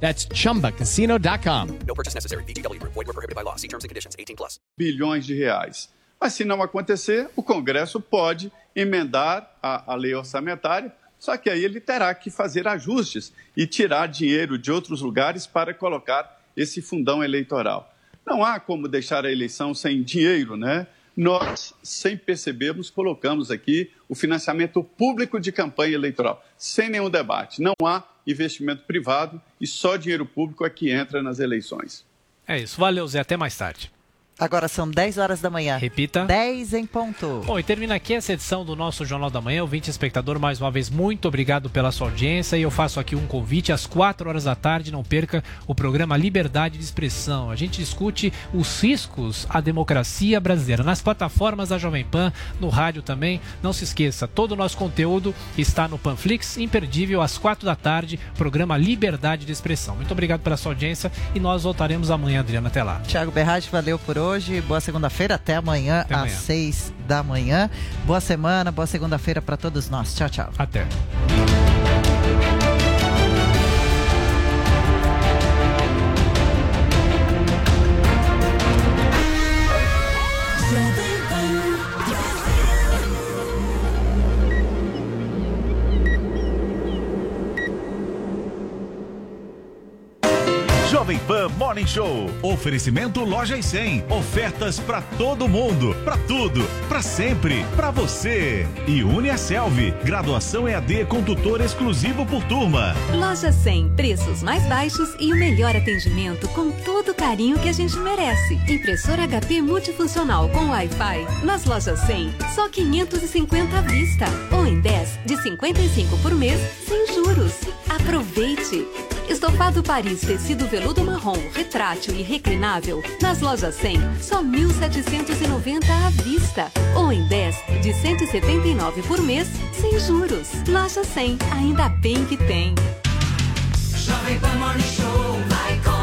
That's chumbacasino.com. No purchase necessary. VGW Group. Void were prohibited by law. See terms and conditions. 18 plus. bilhões de reais. Mas se não acontecer, o Congresso pode emendar a, a lei orçamentária, só que aí ele terá que fazer ajustes e tirar dinheiro de outros lugares para colocar esse fundão eleitoral. Não há como deixar a eleição sem dinheiro, né? Nós, sem percebermos, colocamos aqui o financiamento público de campanha eleitoral, sem nenhum debate. Não há investimento privado e só dinheiro público é que entra nas eleições. É isso. Valeu, Zé. Até mais tarde. Agora são 10 horas da manhã. Repita. 10 em ponto. Bom, e termina aqui essa edição do nosso Jornal da Manhã. Ouvinte espectador, mais uma vez, muito obrigado pela sua audiência. E eu faço aqui um convite às 4 horas da tarde. Não perca o programa Liberdade de Expressão. A gente discute os riscos à democracia brasileira nas plataformas da Jovem Pan, no rádio também. Não se esqueça, todo o nosso conteúdo está no Panflix, imperdível, às 4 da tarde. Programa Liberdade de Expressão. Muito obrigado pela sua audiência e nós voltaremos amanhã, Adriana. Até lá. Tiago Berrage, valeu por hoje. Boa segunda-feira. Até amanhã, Até amanhã. às 6 da manhã. Boa semana, boa segunda-feira para todos nós. Tchau, tchau. Até. Jovem Pan Morning Show. Oferecimento Loja e 100. Ofertas pra todo mundo, pra tudo, pra sempre, pra você. E Uniaselv. Graduação EAD com tutor exclusivo por turma. Loja 100, preços mais baixos e o melhor atendimento com todo o carinho que a gente merece. Impressora HP multifuncional com Wi-Fi. Nas lojas 100, só 550 à vista. Ou em 10 de 55 por mês, sem juros. Aproveite! Estofado Paris tecido veludo marrom, retrátil e reclinável. Nas lojas 100, só 1.790 à vista. Ou em 10 de 179 por mês, sem juros. Loja 100, ainda bem que tem. Jovem Pan Morning Show vai começar.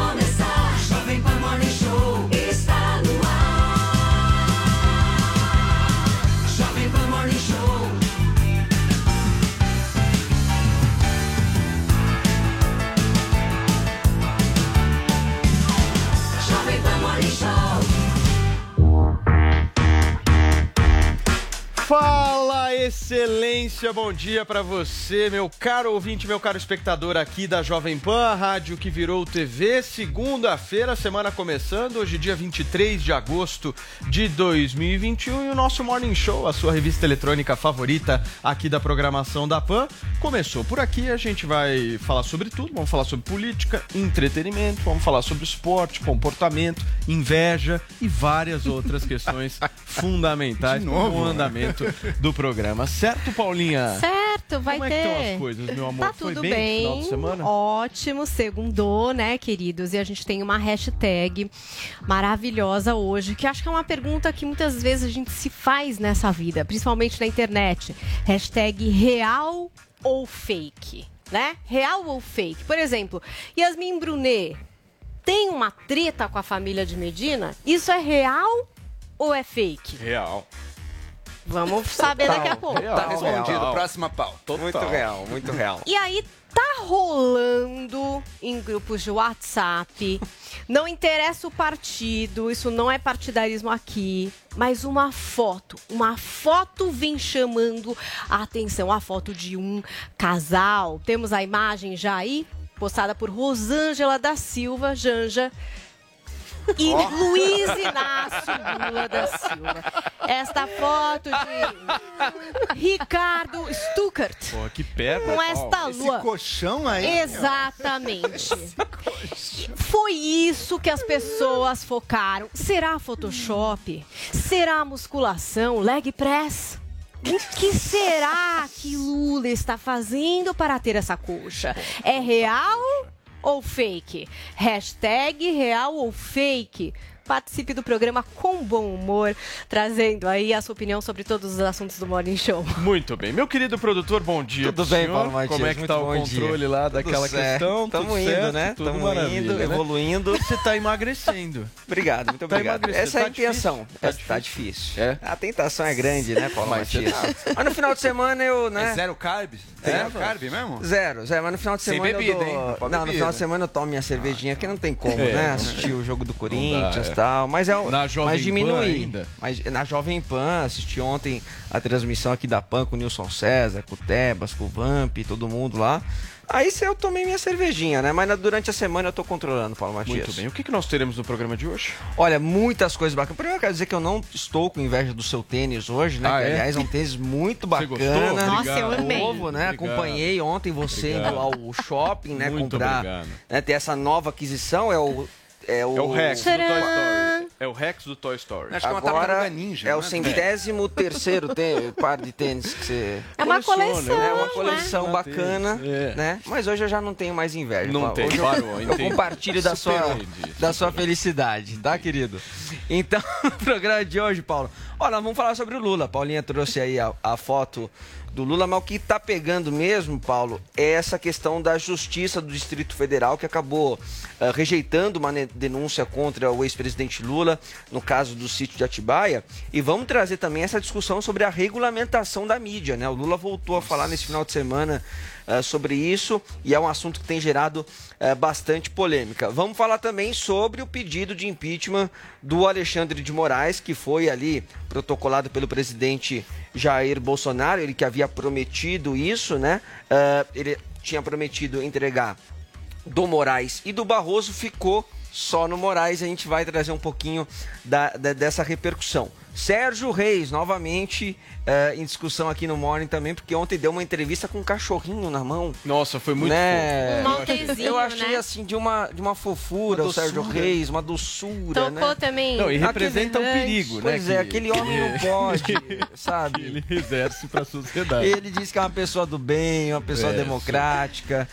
Excelência, bom dia pra você, meu caro ouvinte, meu caro espectador aqui da Jovem Pan, a rádio que virou TV. Segunda-feira, semana começando, hoje dia 23 de agosto de 2021 e o nosso Morning Show, a sua revista eletrônica favorita aqui da programação da Pan, começou por aqui. A gente vai falar sobre tudo, vamos falar sobre política, entretenimento, vamos falar sobre esporte, comportamento, inveja e várias outras questões fundamentais De para novo? o andamento do programa. Certo, Paulinha? Certo, vai Como é ter. que estão as coisas, meu amor? Tá Foi tudo bem no bem. final de semana? Ótimo, segundou, né, queridos? E a gente tem uma hashtag maravilhosa hoje, que acho que é uma pergunta que muitas vezes a gente se faz nessa vida, principalmente na internet. Hashtag real ou fake, né? Real ou fake. Por exemplo, Yasmin Brunet tem uma treta com a família de Medina? Isso é real ou é fake? Real. Vamos saber daqui a pouco. Tá respondido. Real. Próxima pauta. Muito real, muito real. E aí tá rolando em grupos de WhatsApp. Não interessa o partido, isso não é partidarismo aqui, mas uma foto, uma foto vem chamando a atenção, a foto de um casal. Temos a imagem já aí, postada por Rosângela da Silva, Janja. E Luiz Inácio Lula da Silva. Esta foto de Ricardo Stuckert Pô, que perna. com esta Esse lua. colchão aí. Exatamente. Foi isso que as pessoas focaram. Será Photoshop? Será musculação? Leg press? O que será que Lula está fazendo para ter essa coxa? É real ou fake? Hashtag real ou fake? Participe do programa com bom humor, trazendo aí a sua opinião sobre todos os assuntos do Morning Show. Muito bem. Meu querido produtor, bom dia. Tudo bem, senhor. Paulo Matias, Como é que tá o controle dia. lá Tudo daquela certo. questão? Tamo Tudo indo, certo, né? Tudo Tamo maravilha, indo, né? evoluindo. Você tá emagrecendo. Obrigado, muito Tá obrigado. emagrecendo. Essa é a Tá intenção. difícil? Tá Tá, tá difícil. É? A tentação é grande, né, Paulo Mas Matias? Mas no final de semana eu, né? É zero carb? É, Zero pô. carb mesmo? Zero, zero. Mas no final de Sem semana bebida, eu dou... hein? Não Não, no bebida. final de semana eu tomo minha cervejinha, que não tem como, É, né? Assistir o jogo do Corinthians é. Tal. Mas é o... Na Jovem mas Pan diminui. ainda? Mas na Jovem Pan, assisti ontem a transmissão aqui da Pan com o Nilson César, com o Tebas, com o Vamp, todo mundo lá. Aí se eu tomei minha cervejinha, né? Mas durante a semana eu tô controlando, Paulo Matias. Muito bem. O que, que nós teremos no programa de hoje? Olha, muitas coisas bacanas. Primeiro eu quero dizer que eu não estou com inveja do seu tênis hoje, né? Ah, que, é? aliás, é um tênis muito Você bacana. gostou? Nossa, eu amei. Novo, né? Obrigado. Acompanhei ontem você indo ao shopping, né? Muito comprar. obrigado. Né, ter essa nova aquisição. É o. É o, É o Rex do Toy Tcharam! Story. É o Rex do Toy Story. Acho que é Agora tartaruga ninja. é o não centésimo terceiro par de tênis que você. É uma Coleciona, coleção, né? É uma né? coleção bacana, É. né? Mas hoje eu já não tenho mais inveja. Não Paulo. tem, Hoje eu- parou, eu, entendi. compartilho da sua, da sua felicidade, tá, querido? Então, no programa de hoje, Paulo, olha, nós vamos falar sobre o Lula. A Paulinha trouxe aí a, a foto do Lula, mas o que tá pegando mesmo, Paulo, é essa questão da Justiça do Distrito Federal, que acabou eh, rejeitando uma denúncia contra o ex-presidente Lula, no caso do sítio de Atibaia. E vamos trazer também essa discussão sobre a regulamentação da mídia, né? O Lula voltou a falar nesse final de semana eh, sobre isso e é um assunto que tem gerado eh, bastante polêmica. Vamos falar também sobre o pedido de impeachment do Alexandre de Moraes, que foi ali protocolado pelo presidente Jair Bolsonaro, ele que havia prometido isso, né? Eh, ele tinha prometido entregar do Moraes e do Barroso ficou só no Moraes. A gente vai trazer um pouquinho da, da- dessa repercussão. Sérgio Reis, novamente eh, em discussão aqui no Morning também, porque ontem deu uma entrevista com um cachorrinho na mão. Nossa, foi muito né? Um Eu achei né? assim de uma, de uma fofura Uma o Sérgio. Reis, uma doçura, Tocou né? também. Não, e Aquele- representa o perigo, né? Pois é, que- aquele homem não pode, sabe? Ele exerce pra sociedade. Ele diz que é uma pessoa do bem, uma pessoa É, democrática.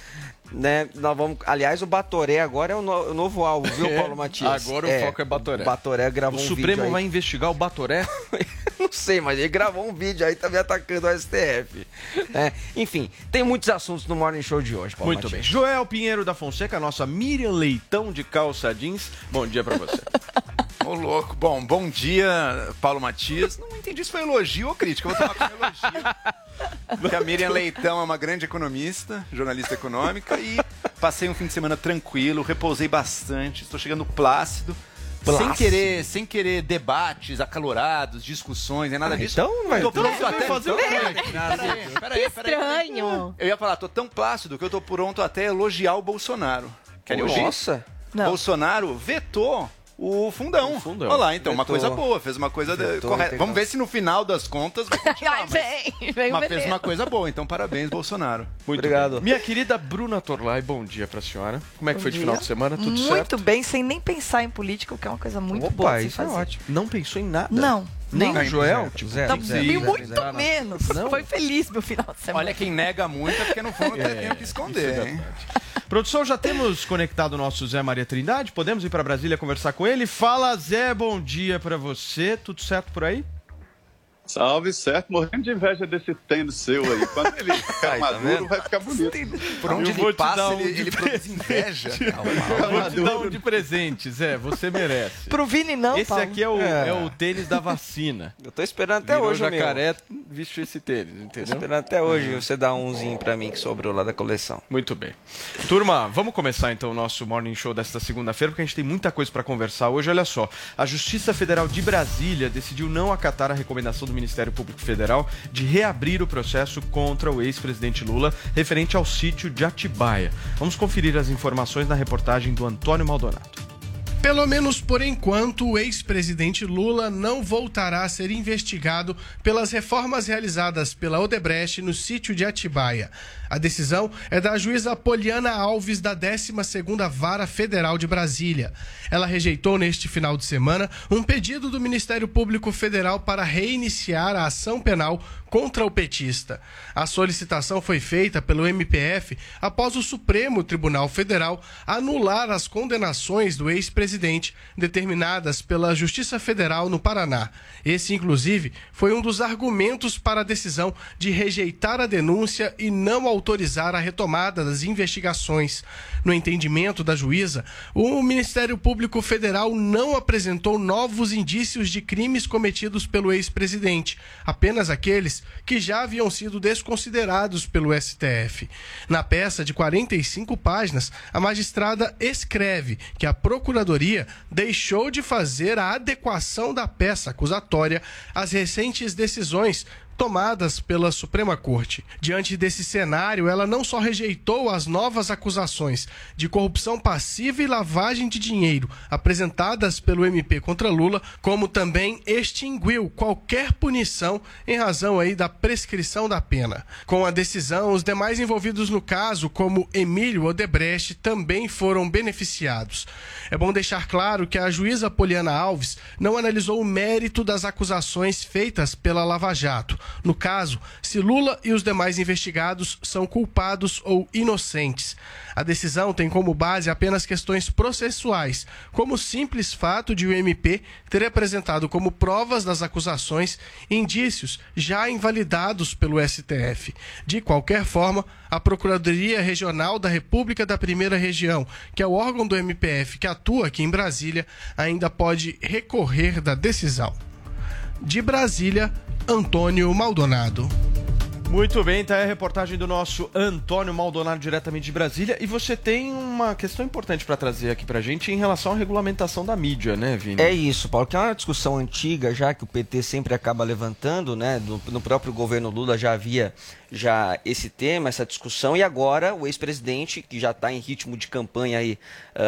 Né? Nós vamos, aliás, o Batoré agora é o, no- o novo alvo, viu, É, Paulo Matias? agora o foco é Batoré. O Batoré O gravou um Supremo vai investigar o Batoré? Não sei, mas ele gravou um vídeo aí também atacando o STF. né? Enfim, tem muitos assuntos no Morning Show de hoje, Paulo Muito bem. Matias. Joel Pinheiro da Fonseca, nossa Miriam Leitão de calça jeans. Bom dia pra você. Ô, louco. Bom, bom dia, Paulo Matias. Não entendi se foi elogio ou crítica. Eu vou tomar como elogio. Porque a Miriam Leitão é uma grande economista, jornalista econômica, e passei um fim de semana tranquilo, repousei bastante, estou chegando plácido. Sem Plácido. querer, sem querer debates acalorados, discussões, nem nada disso. então, vai- tô pronto então até. fazer o quê? Peraí, estranho. Eu ia falar, tô tão plácido que eu tô pronto até elogiar o Bolsonaro. Querem ouvir? Nossa, Bolsonaro vetou o fundão. fundão. Olha lá, então, uma coisa boa, fez uma coisa de- correta. integral. Vamos ver se no final das contas vai continuar. Ai, mas, vem, mas fez uma coisa boa, então parabéns, Bolsonaro. Muito Obrigado. bem. Minha querida Bruna Torlai, bom dia pra senhora. Como é que Bom foi de dia. final de semana? Tudo muito certo? bem, sem nem pensar em política, o que é uma coisa muito Opa, boa de isso é fazer. ótimo. Não pensou em nada? Não, Nem não. o Joel? Zero, Tipo, zero, Tá que zero, muito zero. menos. Não? Foi feliz meu final de semana. Olha, quem nega muito é porque no fundo É, tem o que esconder, é hein? Produção, já temos conectado o nosso Zé Maria Trindade? Podemos ir pra Brasília conversar com ele? Fala, Zé, bom dia pra você. Tudo certo por aí? Salve, certo. Morrendo de inveja desse tênis seu aí. Quando ele ficar Aí, tá maduro, vendo? vai ficar bonito. Por onde Eu ele passa, um ele, de ele produz inveja. Vou te dar um de presente, Zé. Você merece. Pro Vini não, Esse Paulo. aqui é o, É. é o tênis da vacina. eu tô esperando até Virou hoje, meu. Vestiu esse tênis, Tô entendeu? esperando até hoje você dar umzinho pra mim que sobrou lá da coleção. Muito bem. Turma, vamos começar então o nosso Morning Show desta segunda-feira, porque a gente tem muita coisa para conversar hoje. Olha só, a Justiça Federal de Brasília decidiu não acatar a recomendação do Ministério Público Federal de reabrir o processo contra o ex-presidente Lula referente ao sítio de Atibaia. Vamos conferir as informações na reportagem do Antônio Maldonado. Pelo menos por enquanto, o ex-presidente Lula não voltará a ser investigado pelas reformas realizadas pela Odebrecht no sítio de Atibaia. A decisão é da juíza Poliana Alves da 12ª Vara Federal de Brasília. Ela rejeitou neste final de semana um pedido do Ministério Público Federal para reiniciar a ação penal contra o petista. A solicitação foi feita pelo MPF após o Supremo Tribunal Federal anular as condenações do ex-presidente determinadas pela Justiça Federal no Paraná. Esse, inclusive, foi um dos argumentos para a decisão de rejeitar a denúncia e não autorizar a retomada das investigações. No entendimento da juíza, o Ministério Público Federal não apresentou novos indícios de crimes cometidos pelo ex-presidente, apenas aqueles que já haviam sido desconsiderados pelo STF. Na peça de 45 páginas, a magistrada escreve que a Procuradoria deixou de fazer a adequação da peça acusatória às recentes decisões tomadas pela Suprema Corte. Diante desse cenário, ela não só rejeitou as novas acusações de corrupção passiva e lavagem de dinheiro apresentadas pelo MP contra Lula, como também extinguiu qualquer punição em razão aí da prescrição da pena. Com a decisão, os demais envolvidos no caso, como Emílio Odebrecht, também foram beneficiados. É bom deixar claro que a juíza Poliana Alves não analisou o mérito das acusações feitas pela Lava Jato. No caso, se Lula e os demais investigados são culpados ou inocentes. A decisão tem como base apenas questões processuais, como o simples fato de o MP ter apresentado como provas das acusações indícios já invalidados pelo STF. De qualquer forma, a Procuradoria Regional da República da Primeira Região, que é o órgão do MPF que atua aqui em Brasília, ainda pode recorrer da decisão. De Brasília, Antônio Maldonado. Muito bem, tá aí a reportagem do nosso Antônio Maldonado, diretamente de Brasília. E você tem uma questão importante para trazer aqui pra gente em relação à regulamentação da mídia, né, Vini? É isso, Paulo, que é uma discussão antiga já que o PT sempre acaba levantando, né? Do- no próprio governo Lula já havia já esse tema, essa discussão, e agora o ex-presidente, que já está em ritmo de campanha aí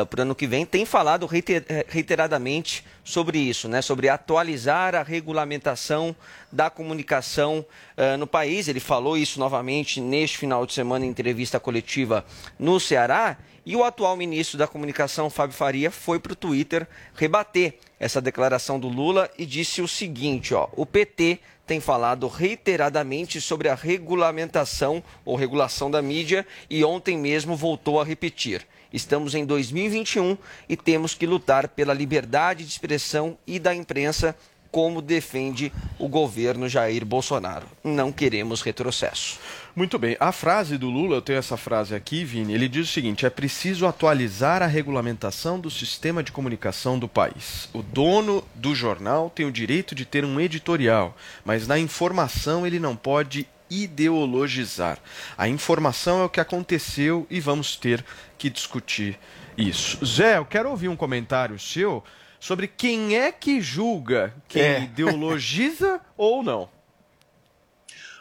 para o ano que vem, tem falado reiter- eh, reiteradamente sobre isso, né? Sobre atualizar a regulamentação da comunicação ah, no país. Ele falou isso novamente neste final de semana em entrevista coletiva no Ceará. E o atual ministro da Comunicação, Fábio Faria, foi para o Twitter rebater essa declaração do Lula e disse o seguinte: ó, o PT tem falado reiteradamente sobre a regulamentação ou regulação da mídia e ontem mesmo voltou a repetir. Estamos em 2021 e temos que lutar pela liberdade de expressão e da imprensa, como defende o governo Jair Bolsonaro. Não queremos retrocesso. Muito bem. A frase do Lula, eu tenho essa frase aqui, Vini, ele diz o seguinte: é preciso atualizar a regulamentação do sistema de comunicação do país. O dono do jornal tem o direito de ter um editorial, mas na informação ele não pode ideologizar. A informação é o que aconteceu e vamos ter que discutir isso. Zé, eu quero ouvir um comentário seu sobre quem é que julga quem É. ideologiza ou não.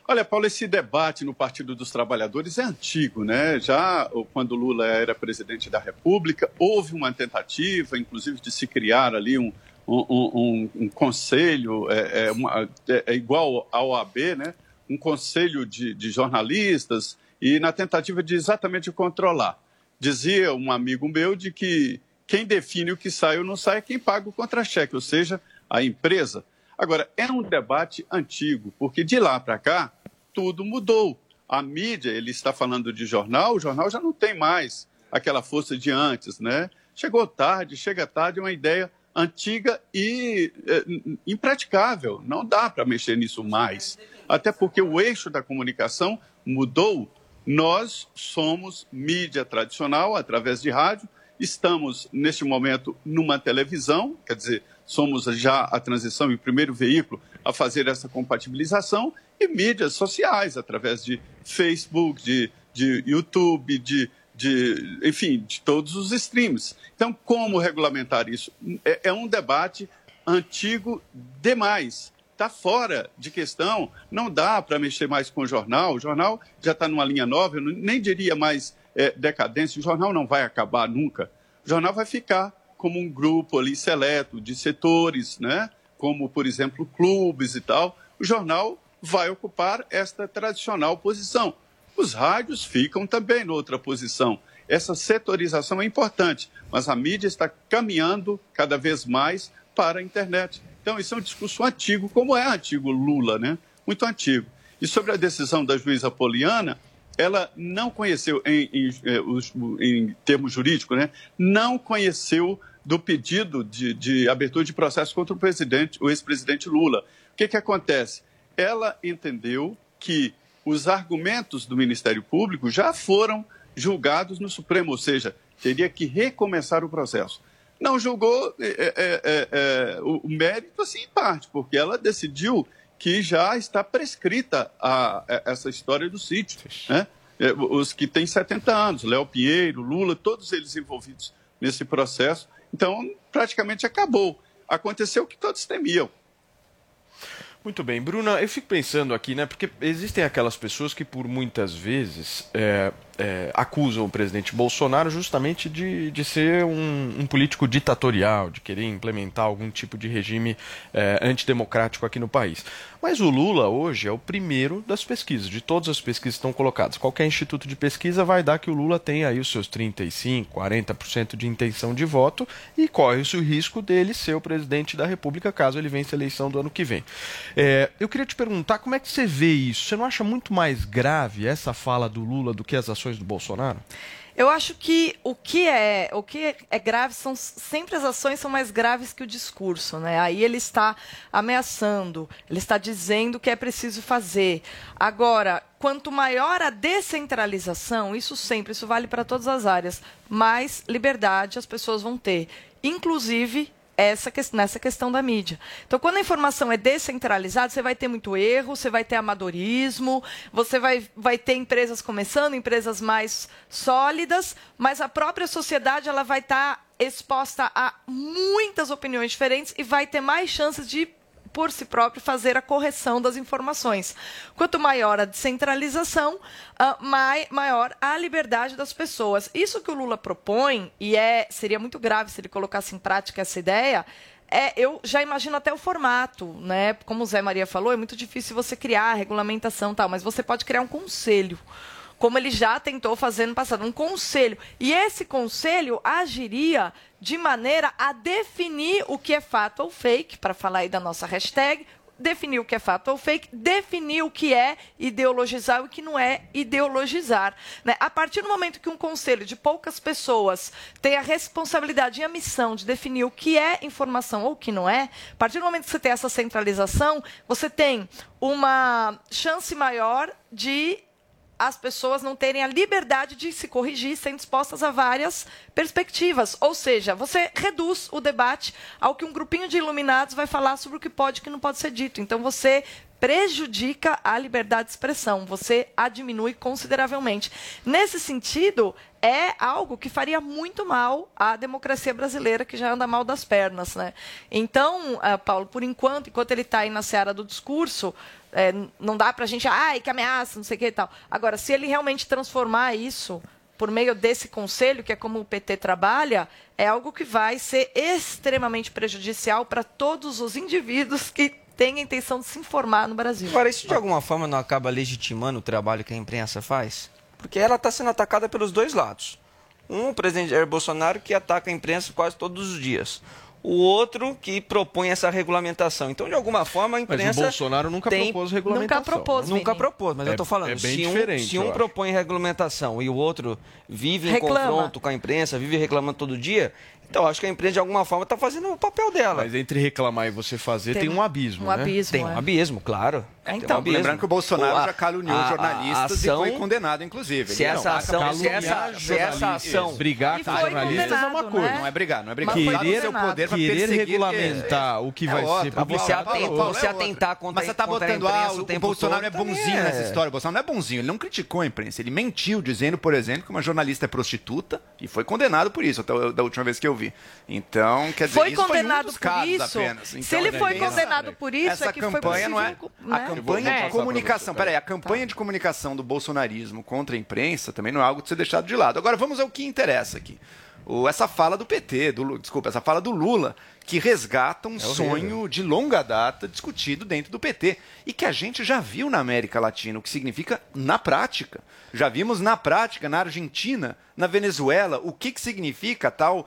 Olha, Paulo, esse debate no Partido dos Trabalhadores é antigo, né? Já quando Lula era presidente da República, houve uma tentativa, inclusive, de se criar ali um, um, um- um conselho, é, é uma- é- é igual ao OAB, né? Um conselho de, de jornalistas, e na tentativa de exatamente controlar. Dizia um amigo meu de que quem define o que sai ou não sai é quem paga o contra-cheque, ou seja, a empresa. Agora, é um debate antigo, porque de lá para cá, tudo mudou. A mídia, ele está falando de jornal, o jornal já não tem mais aquela força de antes, né? Chegou tarde, chega tarde, é uma ideia antiga e eh, impraticável. Não dá para mexer nisso mais. Até porque o eixo da comunicação mudou. Nós somos mídia tradicional, através de rádio, estamos, neste momento, numa televisão, quer dizer, somos já a transição e o primeiro veículo a fazer essa compatibilização, e mídias sociais, através de Facebook, de, de YouTube, de, de, enfim, de todos os streams. Então, como regulamentar isso? É, é um debate antigo demais. Está fora de questão, não dá para mexer mais com o jornal. O jornal já está numa linha nova, eu nem diria mais é, decadência. O jornal não vai acabar nunca. O jornal vai ficar como um grupo ali seleto de setores, né? como, por exemplo, clubes e tal. O jornal vai ocupar esta tradicional posição. Os rádios ficam também noutra posição. Essa setorização é importante, mas a mídia está caminhando cada vez mais para a internet. Então, isso é um discurso antigo, como é antigo Lula, né? Muito antigo. E sobre a decisão da juíza Poliana, ela não conheceu, em, em, eh, em termos jurídicos, né? não conheceu do pedido de, de abertura de processo contra o presidente, o ex-presidente Lula. O que, que acontece? Ela entendeu que os argumentos do Ministério Público já foram julgados no Supremo, ou seja, teria que recomeçar o processo. Não julgou é, é, é, o mérito, assim, em parte, porque ela decidiu que já está prescrita a, a- essa história do sítio. Né? É, Os que têm 70 anos, Léo Pinheiro, Lula, todos eles envolvidos nesse processo. Então, praticamente acabou. Aconteceu o que todos temiam. Muito bem, Bruna, eu fico pensando aqui, né? Porque existem aquelas pessoas que por muitas vezes é, é, acusam o presidente Bolsonaro justamente de, de ser um, um político ditatorial, de querer implementar algum tipo de regime é, antidemocrático aqui no país. Mas o Lula hoje é o primeiro das pesquisas, de todas as pesquisas que estão colocadas. Qualquer instituto de pesquisa vai dar que o Lula tem aí os seus 35, 40% de intenção de voto e corre-se o risco dele ser o presidente da República caso ele vença a eleição do ano que vem. É, eu queria te perguntar como é que você vê isso? Você não acha muito mais grave essa fala do Lula do que as ações do Bolsonaro? Eu acho que o que é o que é grave são sempre as ações são mais graves que o discurso, né? Aí ele está ameaçando, ele está dizendo que é preciso fazer. Agora, quanto maior a descentralização, isso sempre, isso vale para todas as áreas, mais liberdade as pessoas vão ter, inclusive essa nessa questão da mídia. Então, quando a informação é descentralizada, você vai ter muito erro, você vai ter amadorismo, você vai, vai ter empresas começando, empresas mais sólidas, mas a própria sociedade ela vai estar exposta a muitas opiniões diferentes e vai ter mais chances de por si próprio fazer a correção das informações. Quanto maior a descentralização, ah, mai- maior a liberdade das pessoas. Isso que o Lula propõe, e é, seria muito grave se ele colocasse em prática essa ideia, é, eu já imagino até o formato, né? Como o Zé Maria falou, é muito difícil você criar a regulamentação tal, mas você pode criar um conselho como ele já tentou fazer no passado, um conselho. E esse conselho agiria de maneira a definir o que é fato ou fake, para falar aí da nossa hashtag, definir o que é fato ou fake, definir o que é ideologizar e o que não é ideologizar. né? A partir do momento que um conselho de poucas pessoas tem a responsabilidade e a missão de definir o que é informação ou o que não é, a partir do momento que você tem essa centralização, você tem uma chance maior de as pessoas não terem a liberdade de se corrigir, sendo expostas a várias perspectivas. Ou seja, você reduz o debate ao que um grupinho de iluminados vai falar sobre o que pode e o que não pode ser dito. Então você prejudica a liberdade de expressão, você a diminui consideravelmente. Nesse sentido, é algo que faria muito mal à democracia brasileira, que já anda mal das pernas. Né? Então, ah, Paulo, por enquanto, enquanto ele está aí na seara do discurso, é, não dá para a gente, ai, que ameaça, não sei o que e tal. Agora, se ele realmente transformar isso por meio desse conselho, que é como o PT trabalha, é algo que vai ser extremamente prejudicial para todos os indivíduos que têm a intenção de se informar no Brasil. Agora, isso de alguma forma não acaba legitimando o trabalho que a imprensa faz? Porque ela está sendo atacada pelos dois lados. Um, o presidente Jair Bolsonaro, que ataca a imprensa quase todos os dias. O outro que propõe essa regulamentação. Então, de alguma forma, a Mas o imprensa. Bolsonaro nunca tem... propôs regulamentação. Nunca propôs, né? nunca propôs. Mas É- eu estou falando, é bem se um, diferente, se eu um acho. propõe regulamentação e o outro vive em Reclama. confronto com a imprensa, vive reclamando todo dia, então acho que a imprensa, de alguma forma, está fazendo o papel dela. Mas entre reclamar e você fazer tem, Tem um abismo, um né? abismo, Tem um é. abismo, claro. É, então, um abismo. lembrando que o Bolsonaro Pô, a- já caluniou a- a jornalistas ação- e foi condenado, inclusive. Se essa não, ação- se essa- se essa ação- Brigar com jornalistas é uma coisa. né? Não é brigar, não é brigar. Querer- Usar o seu poder pra querer regulamentar o que vai ser outra, publicado. Paulo, Paulo, Você é atentar contra- Mas você tá a botando, ah, imprensa o Bolsonaro é bonzinho é. nessa história. O Bolsonaro não é bonzinho, ele não criticou a imprensa. Ele mentiu dizendo, por exemplo, que uma jornalista é prostituta e foi condenado por isso, até da última vez que eu vi. Então, quer dizer, Foi isso condenado foi um dos por isso? apenas. Se Então, ele né, foi essa- condenado por isso, essa é que foi campanha não é possível, a né? campanha vou de comunicação. Peraí, a campanha de comunicação do bolsonarismo contra a imprensa também não é algo de ser deixado de lado. Agora vamos ao que interessa aqui. O- essa fala do PT, do, desculpa, essa fala do Lula, que resgata um É sonho de longa data discutido dentro do PT e que a gente já viu na América Latina, o que significa na prática. Já vimos na prática na Argentina, na Venezuela, o que, que significa tal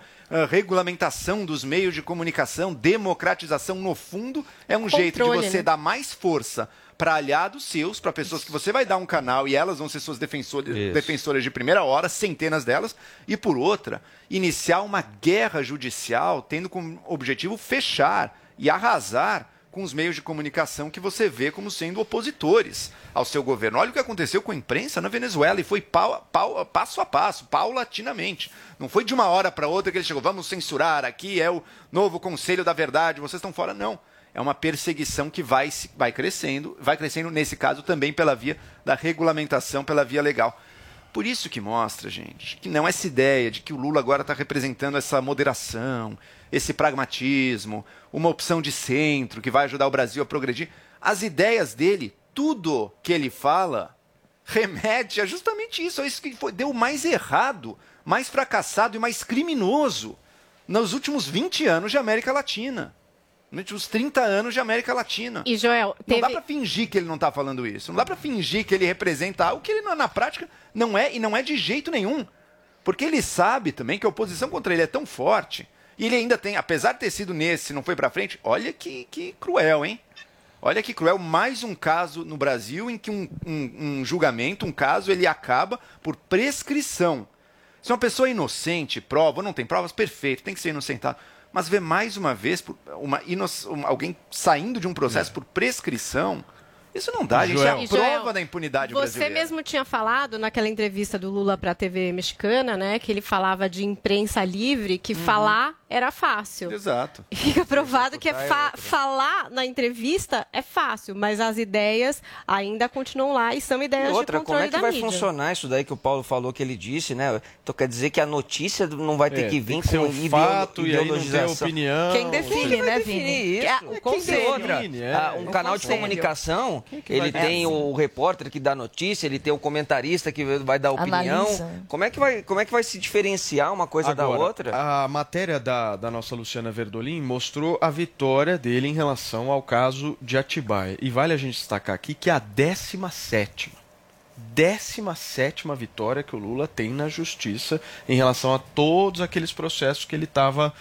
regulamentação dos meios de comunicação, democratização, no fundo, é um jeito de Controle, você né? dar mais força para aliados seus, para pessoas que você vai dar um canal e elas vão ser suas defensores, Isso. defensoras de primeira hora, centenas delas, e por outra, iniciar uma guerra judicial tendo como objetivo fechar e arrasar com os meios de comunicação que você vê como sendo opositores ao seu governo. Olha o que aconteceu com a imprensa na Venezuela e foi pau- pau- passo a passo, paulatinamente. Não foi de uma hora para outra que ele chegou, vamos censurar, aqui é o novo Conselho da Verdade, vocês estão fora. Não. É uma perseguição que vai, vai crescendo, vai crescendo, nesse caso, também pela via da regulamentação, pela via legal. Por isso que mostra, gente, que não essa ideia de que o Lula agora está representando essa moderação, esse pragmatismo, uma opção de centro que vai ajudar o Brasil a progredir. As ideias dele, tudo que ele fala, remete a justamente isso, a isso que foi, deu mais errado, mais fracassado e mais criminoso nos últimos 20 anos de América Latina. Nos últimos 30 anos de América Latina. E, Joel, Não dá teve- pra fingir que ele não tá falando isso. Não dá pra fingir que ele representa algo que ele na prática não é e não é de jeito nenhum. Porque ele sabe também que a oposição contra ele é tão forte. E ele ainda tem, apesar de ter sido nesse, não foi pra frente, olha que, que cruel, hein? Olha que cruel, mais um caso no Brasil em que um, um- um julgamento, um caso, ele acaba por prescrição. Se uma pessoa é inocente, prova, ou não tem provas, perfeito, tem que ser inocentado. Mas ver mais uma vez por uma alguém saindo de um processo por prescrição, isso não dá, gente. É a prova Joel, da impunidade Você brasileira. mesmo tinha falado naquela entrevista do Lula para a TV mexicana, né, que ele falava de imprensa livre, que falar era fácil. Exato. E Fica provado que é é fa- falar na entrevista é fácil, mas as ideias ainda continuam lá e são ideias E outra, de como controle é que da vai mídia. funcionar isso daí que o Paulo falou que ele disse, né? Então quer dizer que a notícia não vai ter É, que tem vir que ser com um ideo- fato e aí não tem ideologização. opinião. Quem define, né, Vini? Isso. É, conselho. outra, é. ah, um O canal de comunicação, que ele tem o repórter que dá notícia, ele tem o comentarista que vai dar opinião. Analisa. Como é que vai, como é que vai se diferenciar uma coisa da Agora, outra? A matéria da, da nossa Luciana Verdolim mostrou a vitória dele em relação ao caso de Atibaia. E vale a gente destacar aqui que é a 17 17 vitória que o Lula tem na justiça em relação a todos aqueles processos que ele estava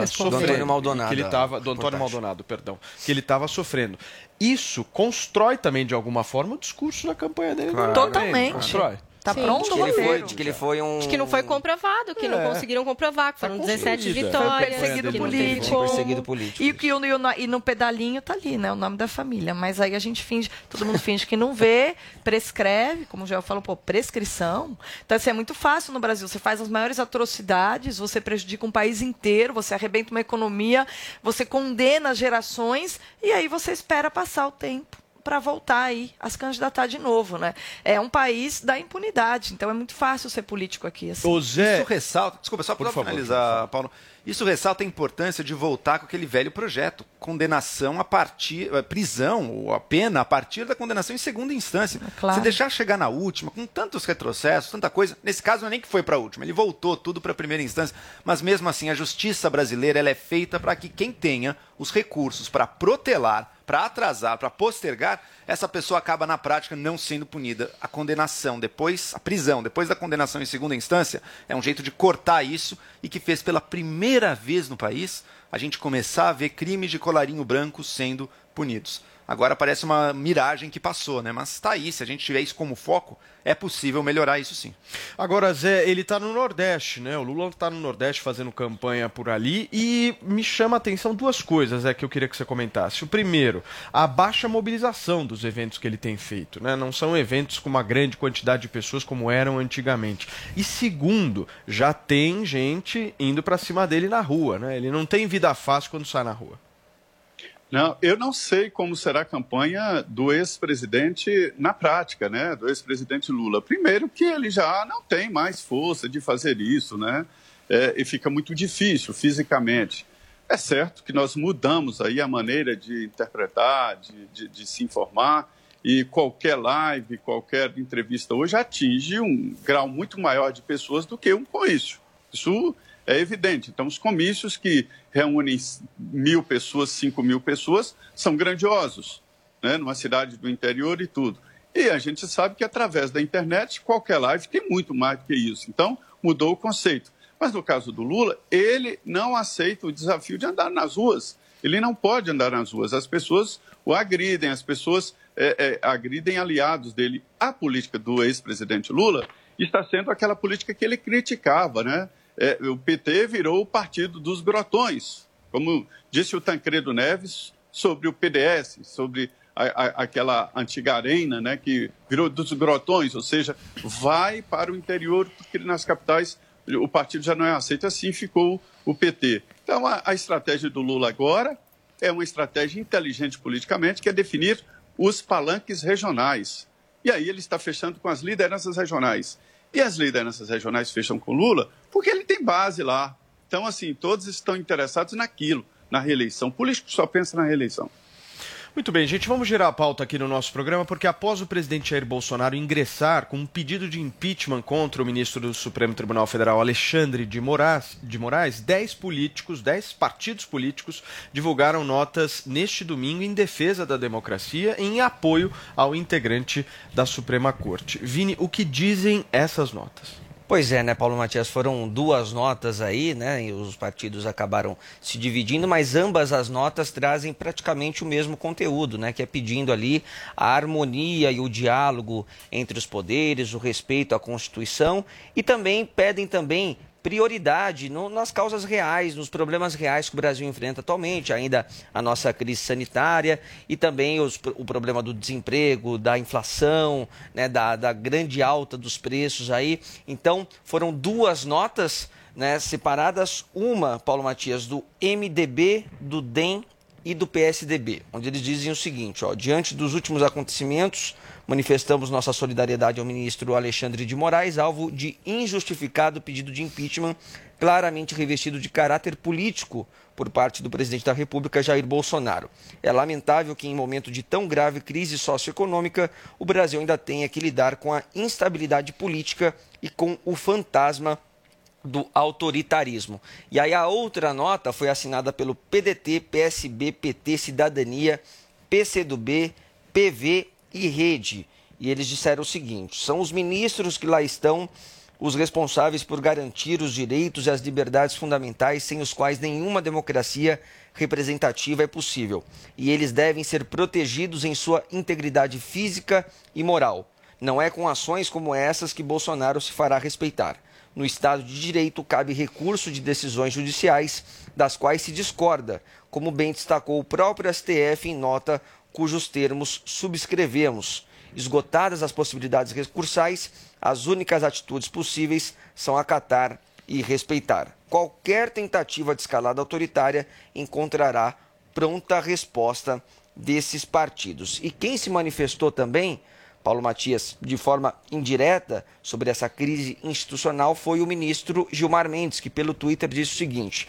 Respondendo. sofrendo. Do Antônio Maldonado, Que ele tava, do Antônio. Maldonado, perdão. Que ele estava sofrendo. Isso constrói também, de alguma forma, o discurso da campanha dele. Claro. Totalmente. Constrói. Tá Sim. pronto De o que, ele foi, de que ele foi um. De que não foi comprovado, que não É. conseguiram comprovar, que foram 17 construída. vitórias. Foi perseguido não político. perseguido político. E, que o- e, o- e no pedalinho tá ali, né? O nome da família. Mas aí a gente finge, todo mundo finge que não vê, prescreve, como o Joel falou, pô, prescrição. Então, assim, é muito fácil no Brasil. Você faz as maiores atrocidades, você prejudica um país inteiro, você arrebenta uma economia, você condena gerações, e aí você espera passar o tempo para voltar aí a se candidatar de novo, né? É um país da impunidade, então é muito fácil ser político aqui. Assim. O Zé. Isso ressalta, desculpa, só Por para favor, finalizar, Paulo. Isso ressalta a importância de voltar com aquele velho projeto, condenação a partir, eh, prisão ou a pena a partir da condenação em segunda instância. Claro. Se deixar chegar na última, com tantos retrocessos, tanta coisa, nesse caso não é nem que foi para a última, ele voltou tudo para a primeira instância, mas mesmo assim a justiça brasileira ela é feita para que quem tenha os recursos para protelar, para atrasar, para postergar, essa pessoa acaba na prática não sendo punida. A condenação, depois, a prisão, depois da condenação em segunda instância, é um jeito de cortar isso e que fez pela primeira vez no país a gente começar a ver crimes de colarinho branco sendo punidos. Agora parece uma miragem que passou, né? Mas está aí, se a gente tiver isso como foco, é possível melhorar isso sim. Agora, Zé, ele tá no Nordeste, né? O Lula tá no Nordeste fazendo campanha por ali e me chama a atenção duas coisas, é que eu queria que você comentasse. O primeiro, a baixa mobilização dos eventos que ele tem feito, né? Não são eventos com uma grande quantidade de pessoas como eram antigamente. E segundo, já tem gente indo pra cima dele na rua, né? Ele não tem vida fácil quando sai na rua. Não, eu não sei como será a campanha do ex-presidente na prática, né? Do ex-presidente Lula. Primeiro que ele já não tem mais força de fazer isso, né? É, e fica muito difícil fisicamente. É certo que nós mudamos aí a maneira de interpretar, de, de, de se informar, e qualquer live, qualquer entrevista hoje atinge um grau muito maior de pessoas do que um comício. Isso é evidente. Então, os comícios que reúnem mil pessoas, cinco mil pessoas, são grandiosos, né? numa cidade do interior e tudo. E a gente sabe que através da internet, qualquer live tem muito mais do que isso. Então, mudou o conceito. Mas no caso do Lula, ele não aceita o desafio de andar nas ruas. Ele não pode andar nas ruas. As pessoas o agridem, as pessoas é, é, agridem aliados dele. A política do ex-presidente Lula está sendo aquela política que ele criticava, né? É, o PT virou o partido dos grotões, como disse o Tancredo Neves sobre o PDS, sobre a, a, aquela antiga arena, né, que virou dos grotões, ou seja, vai para o interior, porque nas capitais o partido já não é aceito, assim ficou o PT. Então, a, a estratégia do Lula agora é uma estratégia inteligente politicamente, que é definir os palanques regionais. E aí ele está fechando com as lideranças regionais. E as lideranças regionais fecham com Lula porque ele tem base lá. Então, assim, todos estão interessados naquilo, na reeleição. O político só pensa na reeleição. Muito bem, gente, vamos girar a pauta aqui no nosso programa, porque após o presidente Jair Bolsonaro ingressar com um pedido de impeachment contra o ministro do Supremo Tribunal Federal, Alexandre de Moraes, de Moraes 10 políticos, 10 partidos políticos divulgaram notas neste domingo em defesa da democracia e em apoio ao integrante da Suprema Corte. Vini, o que dizem essas notas? Pois é, né, Paulo Matias? Foram duas notas aí, né? E os partidos acabaram se dividindo, mas ambas as notas trazem praticamente o mesmo conteúdo, né? Que é pedindo ali a harmonia e o diálogo entre os poderes, o respeito à Constituição e também pedem também prioridade no, nas causas reais, nos problemas reais que o Brasil enfrenta atualmente, ainda a nossa crise sanitária e também os, o problema do desemprego, da inflação, né, da, da grande alta dos preços aí. Então, foram duas notas né, separadas, uma, Paulo Matias, do MDB, do DEM e do PSDB, onde eles dizem o seguinte, ó, diante dos últimos acontecimentos, manifestamos nossa solidariedade ao ministro Alexandre de Moraes, alvo de injustificado pedido de impeachment claramente revestido de caráter político por parte do presidente da República, Jair Bolsonaro. É lamentável que, em momento de tão grave crise socioeconômica, o Brasil ainda tenha que lidar com a instabilidade política e com o fantasma do autoritarismo. E aí a outra nota foi assinada pelo PDT, PSB, PT, Cidadania, PCdoB, PV e Rede. E eles disseram o seguinte: são os ministros que lá estão os responsáveis por garantir os direitos e as liberdades fundamentais sem os quais nenhuma democracia representativa é possível. E eles devem ser protegidos em sua integridade física e moral. Não é com ações como essas que Bolsonaro se fará respeitar. No Estado de Direito, cabe recurso de decisões judiciais das quais se discorda, como bem destacou o próprio STF em nota cujos termos subscrevemos. Esgotadas as possibilidades recursais, as únicas atitudes possíveis são acatar e respeitar. Qualquer tentativa de escalada autoritária encontrará pronta resposta desses partidos. E quem se manifestou também, Paulo Matias, de forma indireta sobre essa crise institucional foi o ministro Gilmar Mendes, que pelo Twitter disse o seguinte: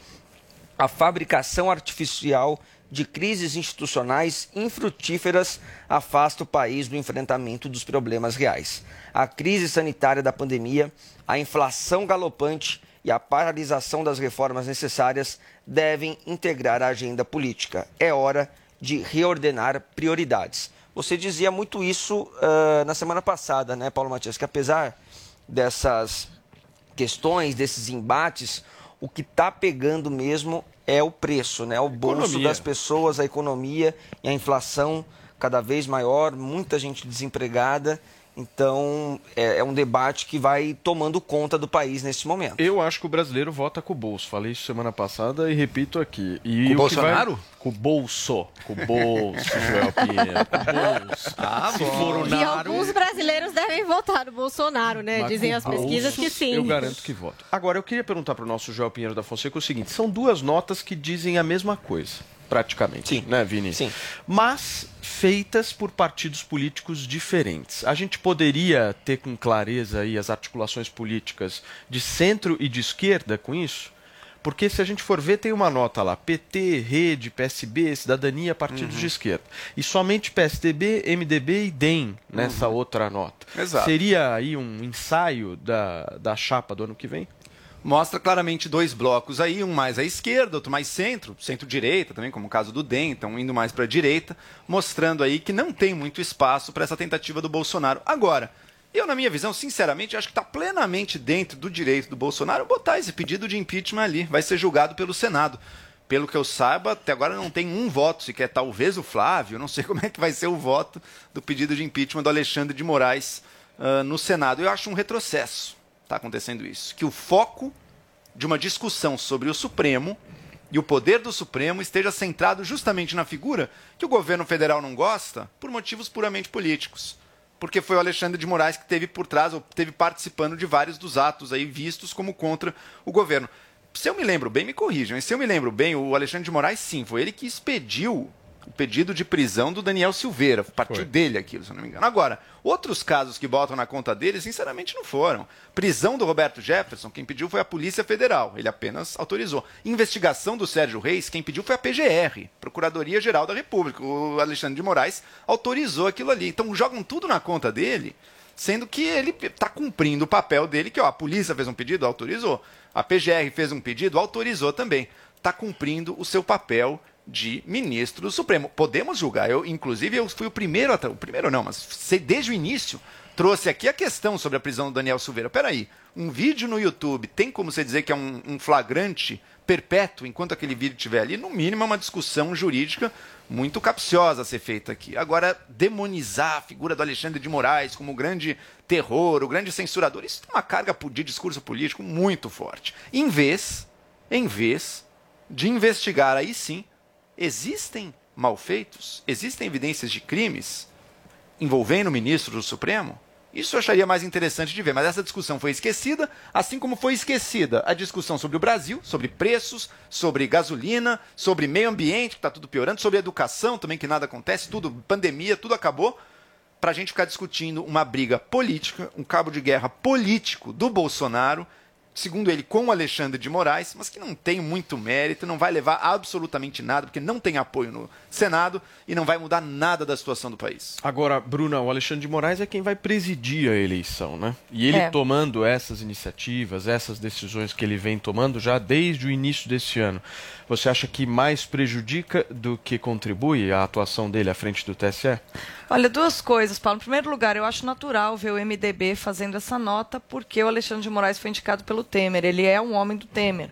a fabricação artificial de crises institucionais infrutíferas afasta o país do enfrentamento dos problemas reais. A crise sanitária da pandemia, a inflação galopante e a paralisação das reformas necessárias devem integrar a agenda política. É hora de reordenar prioridades. Você dizia muito isso uh, na semana passada, né, Paulo Matias? Que apesar dessas questões, desses embates, o que está pegando mesmo é o preço, né? O bolso Economia. das pessoas, a economia e a inflação cada vez maior, muita gente desempregada. Então, é, é um debate que vai tomando conta do país nesse momento. Eu acho que o brasileiro vota com o bolso. Falei isso semana passada e repito aqui. E Com o que Bolsonaro? Vai... Com o bolso. Com o bolso, Joel Pinheiro. Com o bolso. Ah, Se for o E alguns brasileiros devem votar no Bolsonaro, né? mas Dizem as pesquisas que bolsos, sim. Eu garanto que voto. Agora, eu queria perguntar para o nosso Joel Pinheiro da Fonseca o seguinte: são duas notas que dizem a mesma coisa, praticamente. Sim. Né, Vini? Sim. Mas feitas por partidos políticos diferentes. A gente poderia ter com clareza aí as articulações políticas de centro e de esquerda com isso? Porque se a gente for ver, tem uma nota lá: PT, Rede, PSB, Cidadania, partidos Uhum. de esquerda. E somente PSDB, MDB e DEM nessa outra nota. Exato. Seria aí um ensaio da, da chapa do ano que vem? Mostra claramente dois blocos aí, um mais à esquerda, outro mais centro, centro-direita também, como o caso do DEM, então indo mais para a direita, mostrando aí que não tem muito espaço para essa tentativa do Bolsonaro. Agora, eu, na minha visão, sinceramente, acho que está plenamente dentro do direito do Bolsonaro botar esse pedido de impeachment ali. Vai ser julgado pelo Senado. Pelo que eu saiba, até agora não tem um voto, sequer talvez o Flávio, não sei como é que vai ser o voto do pedido de impeachment do Alexandre de Moraes uh, no Senado. Eu acho um retrocesso está acontecendo isso. Que o foco de uma discussão sobre o Supremo e o poder do Supremo esteja centrado justamente na figura que o governo federal não gosta por motivos puramente políticos. Porque foi o Alexandre de Moraes que teve por trás, ou teve participando de vários dos atos aí vistos como contra o governo. Se eu me lembro bem, me corrijam, se eu me lembro bem, o Alexandre de Moraes, sim, foi ele que expediu o pedido de prisão do Daniel Silveira. Partiu Foi. dele aquilo, se eu não me engano. Agora, outros casos que botam na conta dele, sinceramente, não foram. Prisão do Roberto Jefferson, quem pediu foi a Polícia Federal. Ele apenas autorizou. Investigação do Sérgio Reis, quem pediu foi a PGR, Procuradoria Geral da República. O Alexandre de Moraes autorizou aquilo ali. Então jogam tudo na conta dele, sendo que ele está cumprindo o papel dele, que ó, a polícia fez um pedido, autorizou. A PGR fez um pedido, autorizou também. Está cumprindo o seu papel de ministro do Supremo. Podemos julgar. Eu, inclusive, eu fui o primeiro, o primeiro não, mas desde o início trouxe aqui a questão sobre a prisão do Daniel Silveira. Peraí, um vídeo no YouTube tem como você dizer que é um, um flagrante perpétuo enquanto aquele vídeo estiver ali? No mínimo, é uma discussão jurídica muito capciosa a ser feita aqui. Agora, demonizar a figura do Alexandre de Moraes como o grande terror, o grande censurador, isso tem uma carga de discurso político muito forte. Em vez, em vez de investigar aí sim existem malfeitos, existem evidências de crimes envolvendo o ministro do Supremo? Isso eu acharia mais interessante de ver, mas essa discussão foi esquecida, assim como foi esquecida a discussão sobre o Brasil, sobre preços, sobre gasolina, sobre meio ambiente, que está tudo piorando, sobre educação também, que nada acontece, tudo, pandemia, tudo acabou, para a gente ficar discutindo uma briga política, um cabo de guerra político do Bolsonaro, segundo ele, com o Alexandre de Moraes, mas que não tem muito mérito, não vai levar absolutamente nada, porque não tem apoio no Senado e não vai mudar nada da situação do país. Agora, Bruna, o Alexandre de Moraes é quem vai presidir a eleição, né? E ele É. tomando essas iniciativas, essas decisões que ele vem tomando já desde o início desse ano, você acha que mais prejudica do que contribui a atuação dele à frente do TSE? Olha, duas coisas, Paulo. Em primeiro lugar, eu acho natural ver o MDB fazendo essa nota, porque o Alexandre de Moraes foi indicado pelo Temer. Ele é um homem do Temer.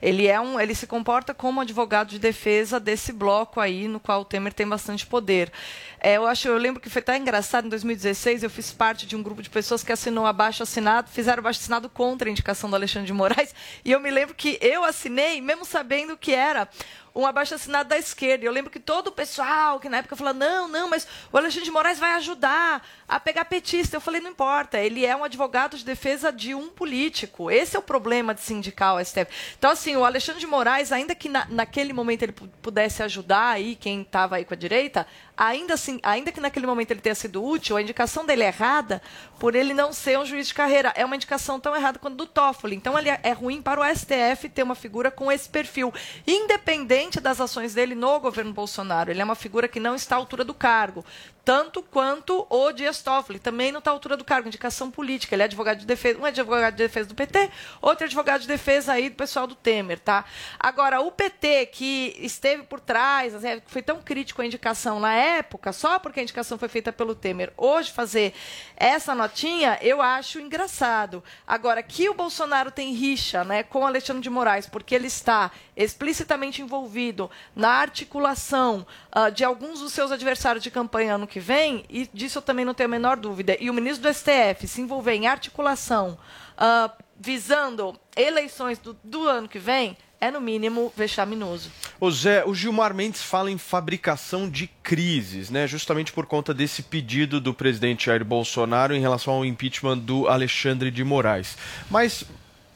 Ele é um, ele se comporta como advogado de defesa desse bloco aí, no qual o Temer tem bastante poder. É, eu acho, eu lembro que foi até engraçado em 2016, eu fiz parte de um grupo de pessoas que assinou abaixo assinado, fizeram abaixo assinado contra a indicação do Alexandre de Moraes, e eu me lembro que eu assinei, mesmo sabendo que era um abaixo assinado da esquerda. Eu lembro que todo o pessoal que na época falou: não, não, mas o Alexandre de Moraes vai ajudar a pegar petista. Eu falei: não importa, ele é um advogado de defesa de um político. Esse é o problema de sindical STF. Então, assim, o Alexandre de Moraes, ainda que na- naquele momento ele pu- pudesse ajudar aí quem estava aí com a direita, ainda assim, ainda que naquele momento ele tenha sido útil, a indicação dele é errada por ele não ser um juiz de carreira. É uma indicação tão errada quanto do Toffoli. Então, ele é ruim para o STF ter uma figura com esse perfil, independente das ações dele no governo Bolsonaro. Ele é uma figura que não está à altura do cargo. Tanto quanto o Dias Toffoli, também não está à altura do cargo, indicação política. Ele é advogado de defesa, um é advogado de defesa do PT, outro é advogado de defesa aí do pessoal do Temer, tá? Agora, o PT, que esteve por trás, assim, foi tão crítico à indicação na época, só porque a indicação foi feita pelo Temer, hoje fazer essa notinha, eu acho engraçado. Agora, que o Bolsonaro tem rixa né, com Alexandre de Moraes, porque ele está explicitamente envolvido na articulação ah, de alguns dos seus adversários de campanha ano que vem, e disso eu também não tenho a menor dúvida, e o ministro do STF se envolver em articulação ah, visando eleições do, do ano que vem, é no mínimo vexaminoso. Ô Zé, o Gilmar Mendes fala em fabricação de crises, né? Justamente por conta desse pedido do presidente Jair Bolsonaro em relação ao impeachment do Alexandre de Moraes. Mas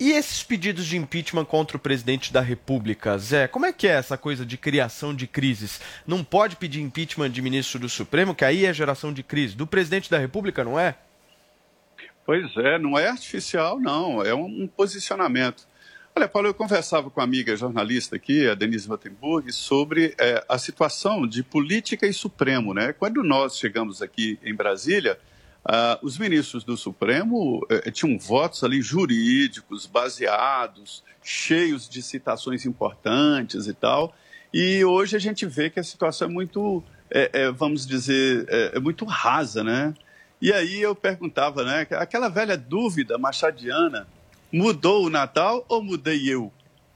e esses pedidos de impeachment contra o presidente da República, Zé? Como é que é essa coisa de criação de crises? Não pode pedir impeachment de ministro do Supremo, que aí é geração de crise. Do presidente da República, não é? Pois é, não é artificial, não, é um, posicionamento. Olha, Paulo, eu conversava com a amiga jornalista aqui, a Denise Rotenburg, sobre eh, a situação de política e Supremo. Né? Quando nós chegamos aqui em Brasília, ah, os ministros do Supremo eh, tinham votos ali jurídicos, baseados, cheios de citações importantes e tal. E hoje a gente vê que a situação é muito, é, é, vamos dizer, é, é muito rasa, né? E aí eu perguntava, né? Aquela velha dúvida machadiana, mudou o Natal ou mudei eu?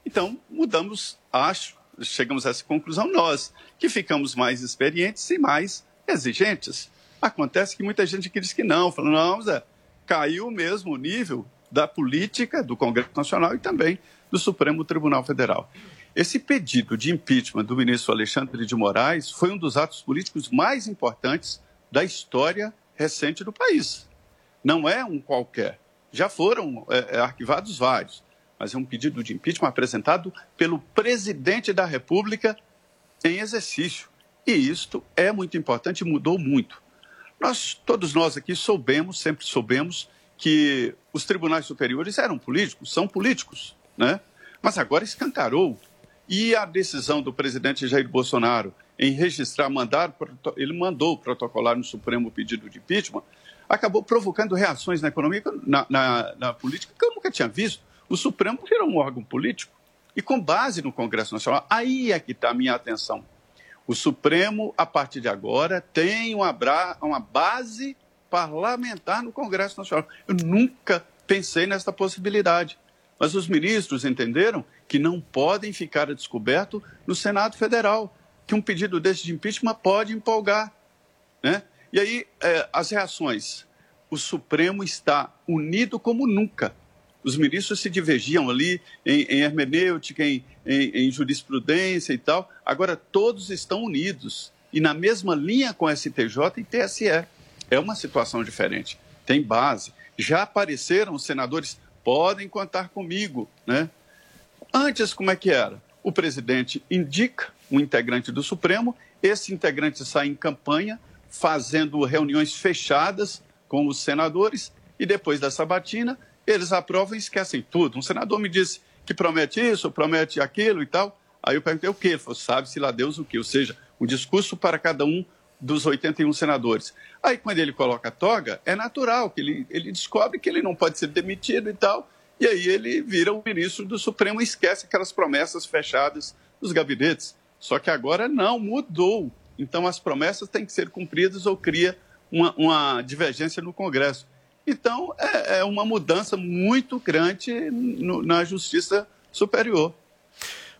Então, mudamos, acho, chegamos a essa conclusão nós, que ficamos mais experientes e mais exigentes. Acontece que muita gente diz que não, falando, não, Zé, caiu mesmo o nível da política do Congresso Nacional e também do Supremo Tribunal Federal. Esse pedido de impeachment do ministro Alexandre de Moraes foi um dos atos políticos mais importantes da história recente do país. Não é um qualquer. Já foram é, é, arquivados vários, mas é um pedido de impeachment apresentado pelo presidente da República em exercício. E isto é muito importante e mudou muito. Nós, todos nós aqui soubemos, sempre soubemos, que os tribunais superiores eram políticos, são políticos, né? Mas agora escancarou. E a decisão do presidente Jair Bolsonaro em registrar, mandar, ele mandou protocolar no Supremo o pedido de impeachment, acabou provocando reações na economia, na, na, na política, que eu nunca tinha visto. O Supremo virou um órgão político. E com base no Congresso Nacional, aí é que está a minha atenção. O Supremo, a partir de agora, tem uma, uma base parlamentar no Congresso Nacional. Eu nunca pensei nesta possibilidade. Mas os ministros entenderam que não podem ficar a descoberto no Senado Federal, que um pedido desse de impeachment pode empolgar. Né? E aí, é, as reações. O Supremo está unido como nunca. Os ministros se divergiam ali em, em hermenêutica, em, em, em jurisprudência e tal. Agora, todos estão unidos e na mesma linha com STJ e TSE. É uma situação diferente. Tem base. Já apareceram os senadores, podem contar comigo, né? Antes, como é que era? O presidente indica um integrante do Supremo, esse integrante sai em campanha, fazendo reuniões fechadas com os senadores, e depois da sabatina, eles aprovam e esquecem tudo. Um senador me disse que promete isso, promete aquilo e tal. Aí eu perguntei o quê? Ele falou, sabe-se lá Deus o quê? Ou seja, um discurso para cada um dos 81 senadores. Aí, quando ele coloca a toga, é natural que ele, ele descobre que ele não pode ser demitido e tal, e aí ele vira o ministro do Supremo e esquece aquelas promessas fechadas dos gabinetes. Só que agora não, mudou. Então as promessas têm que ser cumpridas ou cria uma, uma divergência no Congresso. Então é, é uma mudança muito grande no, na Justiça Superior.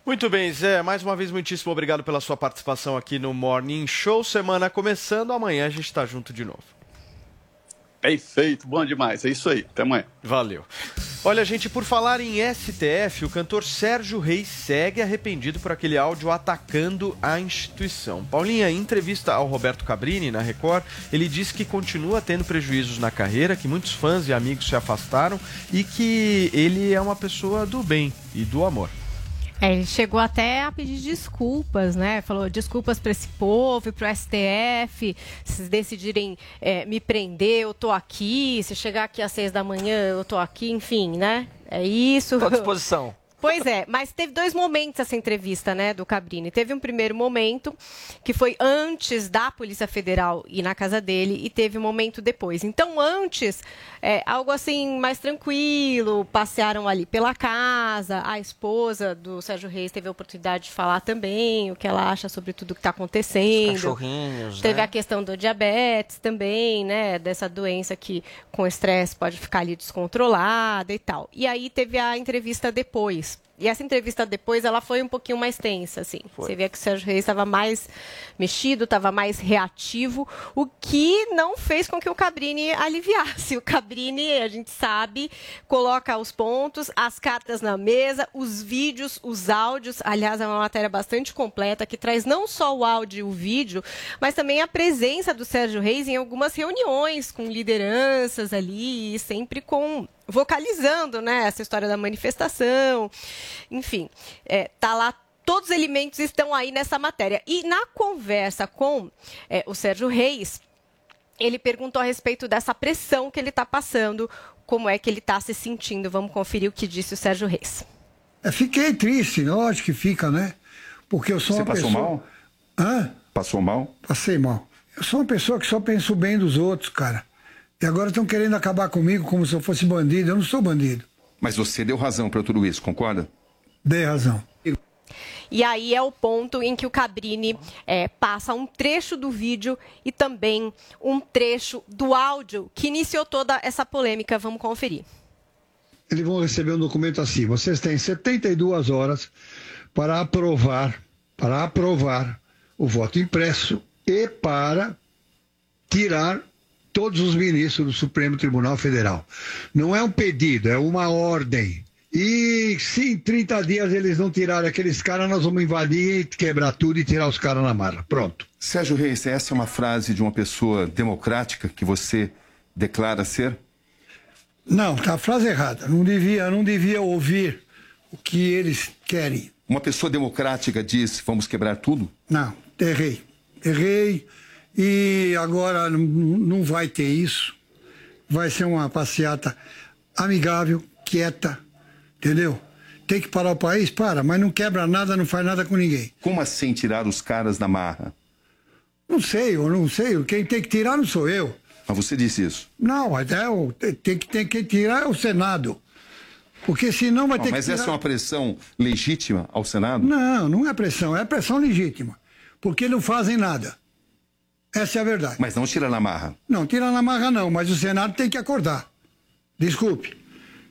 Muito bem, Zé. Mais uma vez, muitíssimo obrigado pela sua participação aqui no Morning Show. Semana começando, amanhã a gente está junto de novo. Perfeito, bom demais. É isso aí. Até amanhã. Valeu. Olha, gente, por falar em STF, o cantor Sérgio Reis segue arrependido por aquele áudio atacando a instituição. Paulinha, em entrevista ao Roberto Cabrini, na Record, ele disse que continua tendo prejuízos na carreira, que muitos fãs e amigos se afastaram e que ele é uma pessoa do bem e do amor. É, ele chegou até a pedir desculpas, né? Falou desculpas para esse povo e para o STF. Se decidirem é, me prender, eu tô aqui. Se chegar aqui às seis da manhã, eu tô aqui. Enfim, né? É isso. Tô à disposição. Pois é, mas teve dois momentos essa entrevista, né, do Cabrini. Teve um primeiro momento, que foi antes da Polícia Federal ir na casa dele, e teve um momento depois. Então, antes, é, algo assim mais tranquilo, passearam ali pela casa, a esposa do Sérgio Reis teve a oportunidade de falar também o que ela acha sobre tudo que está acontecendo. Cachorrinhos, Teve né? a questão do diabetes também, né? Dessa doença que com estresse pode ficar ali descontrolada e tal. E aí teve a entrevista depois. Thanks. E essa entrevista depois, ela foi um pouquinho mais tensa, assim. Você vê que o Sérgio Reis estava mais mexido, estava mais reativo, o que não fez com que o Cabrini aliviasse. O Cabrini, a gente sabe, coloca os pontos, as cartas na mesa, os vídeos, os áudios. Aliás, é uma matéria bastante completa que traz não só o áudio e o vídeo, mas também a presença do Sérgio Reis em algumas reuniões com lideranças ali, sempre com vocalizando, né, essa história da manifestação, enfim, é, tá lá todos os elementos estão aí nessa matéria. E na conversa com é, o Sérgio Reis, ele perguntou a respeito dessa pressão que ele está passando, como é que ele está se sentindo. Vamos conferir o que disse o Sérgio Reis. É, fiquei triste, lógico que fica, né? Porque eu sou Você uma passou pessoa. mal? Hã? Passou mal? Passei mal. Eu sou uma pessoa que só pensa o bem dos outros, cara. E agora estão querendo acabar comigo como se eu fosse bandido. Eu não sou bandido. Mas você deu razão para tudo isso, concorda? Dei razão. E aí é o ponto em que o Cabrini é, passa um trecho do vídeo e também um trecho do áudio que iniciou toda essa polêmica. Vamos conferir. Eles vão receber um documento assim. Vocês têm 72 horas para aprovar, para aprovar o voto impresso e para tirar todos os ministros do Supremo Tribunal Federal. Não é um pedido, é uma ordem. E se em 30 dias eles não tirarem aqueles caras, nós vamos invadir, quebrar tudo e tirar os caras na marra. Pronto. Sérgio Reis, essa é uma frase de uma pessoa democrática que você declara ser? Não, tá a frase errada. Não devia, não devia ouvir o que eles querem. Uma pessoa democrática diz: vamos quebrar tudo? Não, errei. Errei e agora não- não vai ter isso. Vai ser uma passeata amigável, quieta, entendeu? Tem que parar o país? Para, mas não quebra nada, não faz nada com ninguém. Como assim tirar os caras da marra? Não sei, eu não sei. Quem tem que tirar não sou eu. Mas você disse isso. Não, mas é tem, que, tem que tirar é o Senado. Porque senão vai Não, ter mas que tirar... essa é uma pressão legítima ao Senado? Não, não é pressão, é pressão legítima. Porque não fazem nada. Essa é a verdade. Mas não tira na marra. Não, tira na marra não, mas o Senado tem que acordar. Desculpe.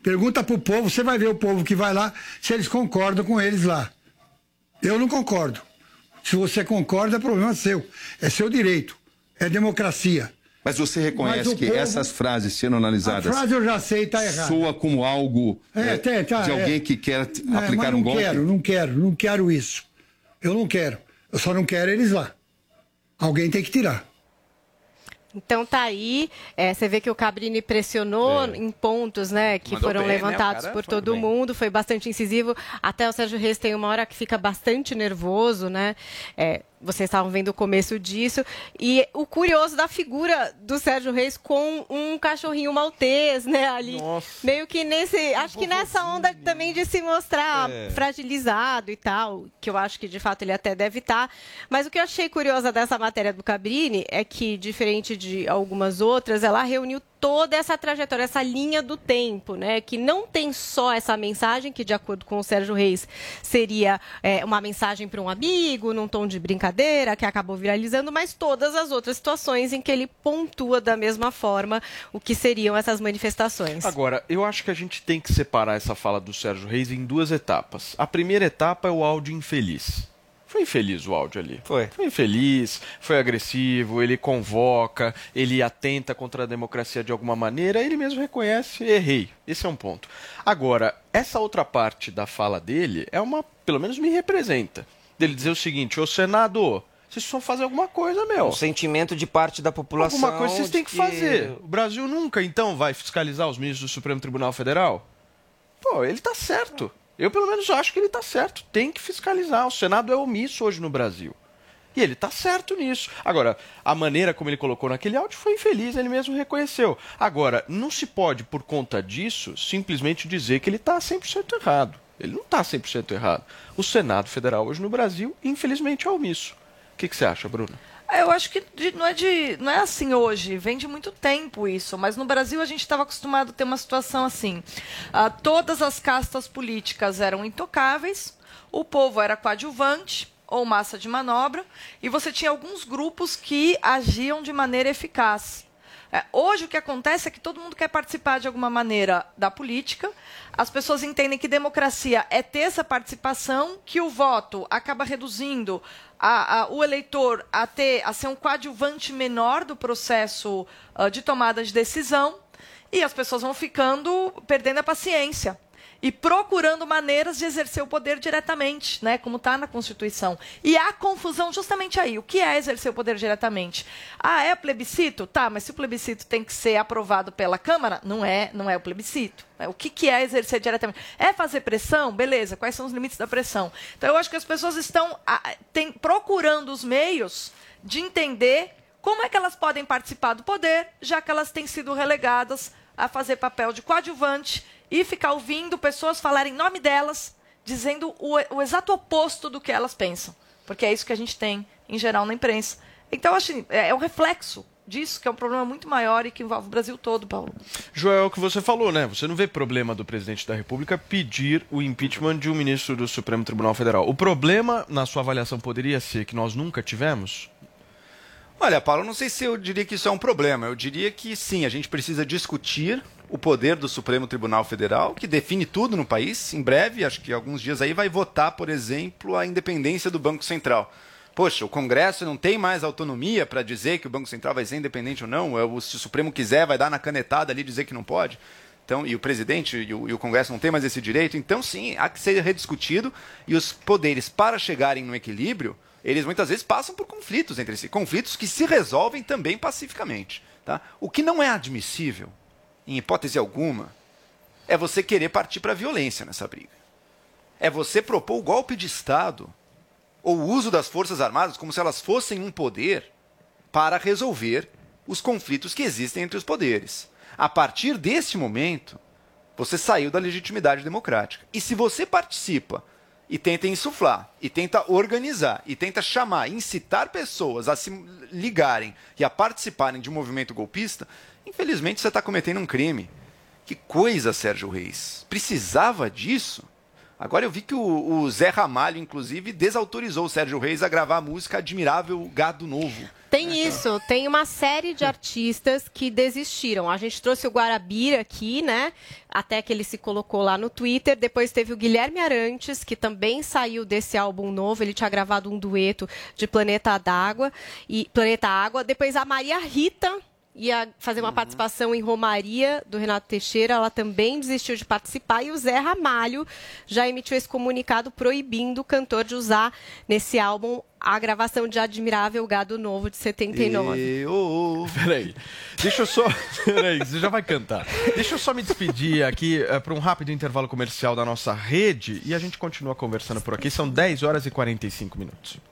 Pergunta pro povo, você vai ver o povo que vai lá, se eles concordam com eles lá. Eu não concordo. Se você concorda, é problema seu. É seu direito. É democracia. Mas você reconhece Mas que povo- essas frases sendo analisadas A frase eu já sei, tá errada. soa como algo É, é, tem, tá, de é. alguém que quer É, aplicar não um golpe? quero, não quero, não quero isso. Eu não quero. Eu só não quero eles lá. Alguém tem que tirar. Então tá aí, é, você vê que o Cabrini pressionou É. em pontos, né, que Mandou foram bem, né? Levantados cara por todo bem. mundo, foi bastante incisivo. Até o Sérgio Reis tem uma hora que fica bastante nervoso, né? É, vocês estavam vendo o começo disso. E o curioso da figura do Sérgio Reis com um cachorrinho maltês, né, ali. Meio que nesse, acho que nessa onda também de se mostrar É. fragilizado e tal, que eu acho que de fato ele até deve estar. Mas o que eu achei curiosa dessa matéria do Cabrini é que, diferente de algumas outras, ela reuniu toda essa trajetória, essa linha do tempo, né? Que não tem só essa mensagem, que de acordo com o Sérgio Reis seria é, uma mensagem para um amigo, num tom de brincadeira, que acabou viralizando, mas todas as outras situações em que ele pontua da mesma forma o que seriam essas manifestações. Agora, eu acho que a gente tem que separar essa fala do Sérgio Reis em duas etapas. A primeira etapa é o áudio infeliz. Foi infeliz o áudio ali. Foi. Foi infeliz, foi agressivo, ele convoca, ele atenta contra a democracia de alguma maneira, ele mesmo reconhece, errei. Esse é um ponto. Agora, essa outra parte da fala dele é uma, pelo menos me representa. Dele dizer o seguinte, ô Senado, vocês precisam fazer alguma coisa, meu. Um sentimento de parte da população. Alguma coisa vocês têm que fazer. O Brasil nunca, então, vai fiscalizar os ministros do Supremo Tribunal Federal? Pô, ele tá certo. Eu, pelo menos, acho que ele tá certo. Tem que fiscalizar. O Senado é omisso hoje no Brasil. E ele tá certo nisso. Agora, a maneira como ele colocou naquele áudio foi infeliz, ele mesmo reconheceu. Agora, não se pode, por conta disso, simplesmente dizer que ele tá 100% errado. Ele não tá 100% errado. O Senado Federal hoje no Brasil, infelizmente, é omisso. O que, que você acha, Bruno? Eu acho que não, é de, não é assim hoje, vem de muito tempo isso. Mas no Brasil a gente estava acostumado a ter uma situação assim. Ah, todas as castas políticas eram intocáveis, o povo era coadjuvante ou massa de manobra, e você tinha alguns grupos que agiam de maneira eficaz. É, hoje o que acontece é que todo mundo quer participar de alguma maneira da política. As pessoas entendem que democracia é ter essa participação, que o voto acaba reduzindo a- a- o eleitor a, ter, a ser um coadjuvante menor do processo ah, de tomada de decisão. E as pessoas vão ficando perdendo a paciência e procurando maneiras de exercer o poder diretamente, né, como está na Constituição. E há confusão justamente aí. O que é exercer o poder diretamente? Ah, é plebiscito? Tá, mas se o plebiscito tem que ser aprovado pela Câmara, não é, não é o plebiscito. né? O que, que é exercer diretamente? É fazer pressão? Beleza, quais são os limites da pressão? Então, eu acho que as pessoas estão ah, tem- procurando os meios de entender como é que elas podem participar do poder, já que elas têm sido relegadas a fazer papel de coadjuvante e ficar ouvindo pessoas falarem em nome delas, dizendo o, o exato oposto do que elas pensam. Porque é isso que a gente tem, em geral, na imprensa. Então, acho é, é um reflexo disso, que é um problema muito maior e que envolve o Brasil todo, Paulo. Joel, é o que você falou, né? Você não vê problema do presidente da República pedir o impeachment de um ministro do Supremo Tribunal Federal. O problema, na sua avaliação, poderia ser que nós nunca tivemos? Olha, Paulo, não sei se eu diria que isso é um problema. Eu diria que sim, a gente precisa discutir o poder do Supremo Tribunal Federal, que define tudo no país. Em breve, acho que alguns dias aí, vai votar, por exemplo, a independência do Banco Central. Poxa, o Congresso não tem mais autonomia para dizer que o Banco Central vai ser independente ou não. É Se o Supremo quiser, vai dar na canetada ali dizer que não pode. Então, e o presidente e o, e o Congresso não tem mais esse direito. Então, sim, há que ser rediscutido. E os poderes, para chegarem no equilíbrio, eles muitas vezes passam por conflitos entre si. Conflitos que se resolvem também pacificamente. Tá? O que não é admissível, em hipótese alguma, é você querer partir para a violência nessa briga. É você propor o golpe de Estado ou o uso das Forças Armadas como se elas fossem um poder para resolver os conflitos que existem entre os poderes. A partir desse momento, você saiu da legitimidade democrática. E se você participa e tenta insuflar, e tenta organizar, e tenta chamar, incitar pessoas a se ligarem e a participarem de um movimento golpista, infelizmente você está cometendo um crime. Que coisa, Sérgio Reis. Precisava disso? Agora eu vi que o, o Zé Ramalho, inclusive, desautorizou o Sérgio Reis a gravar a música Admirável Gado Novo. Tem isso, tem uma série de artistas que desistiram. A gente trouxe o Guarabira aqui, né? Até que ele se colocou lá no Twitter. Depois teve o Guilherme Arantes, que também saiu desse álbum novo. Ele tinha gravado um dueto de Planeta d'Água e Planeta Água. Depois a Maria Rita ia fazer uma participação em Romaria do Renato Teixeira, ela também desistiu de participar e o Zé Ramalho já emitiu esse comunicado proibindo o cantor de usar nesse álbum a gravação de Admirável Gado Novo de 79. Eu... Peraí. Deixa eu só. Peraí, você já vai cantar. Deixa eu só me despedir aqui para um rápido intervalo comercial da nossa rede e a gente continua conversando por aqui. São 10 horas e 45 minutos.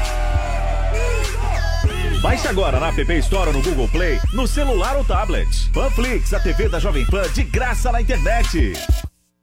Baixe agora na App Store ou no Google Play, no celular ou tablet. Panflix, a TV da Jovem Pan de graça na internet.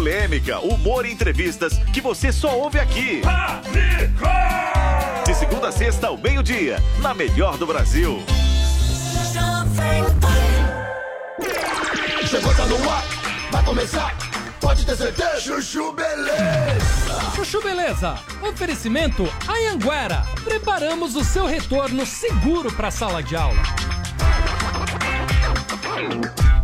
Polêmica, humor e entrevistas que você só ouve aqui. De segunda a sexta ao meio-dia, na melhor do Brasil. Chegou, tá no ar, vai começar, pode ter certeza. Chuchu Beleza. Chuchu Beleza, oferecimento Anhanguera. Preparamos o seu retorno seguro para a sala de aula.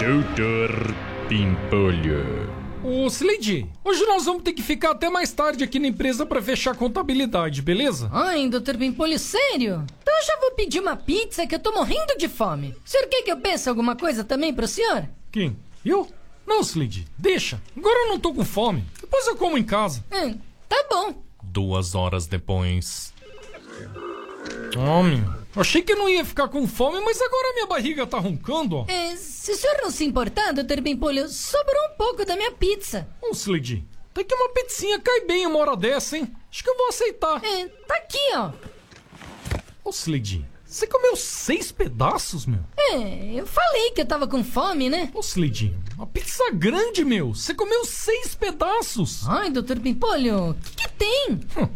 Doutor Pimpolho. Ô, Slade, hoje nós vamos ter que ficar até mais tarde aqui na empresa pra fechar a contabilidade, beleza? Ai, doutor Pimpolho, sério? Então eu já vou pedir uma pizza que eu tô morrendo de fome. O senhor quer que eu peça alguma coisa também pro senhor? Quem? Eu? Não, Slade, deixa. Agora eu não tô com fome. Depois eu como em casa. Hum, tá bom. Duas horas depois. Homem, achei que não ia ficar com fome, mas agora minha barriga tá roncando, ó. É, se o senhor não se importar, doutor Pimpolho, sobrou um pouco da minha pizza. Ô, Slade, até que uma pizzinha cai bem uma hora dessa, hein? Acho que eu vou aceitar. É, tá aqui, ó. Ô, Slade, Você comeu seis pedaços, meu? É, eu falei que eu tava com fome, né? Ô, Slidinho, uma pizza grande, meu. Você comeu seis pedaços. Ai, doutor Pimpolho, o que, que tem? Hum,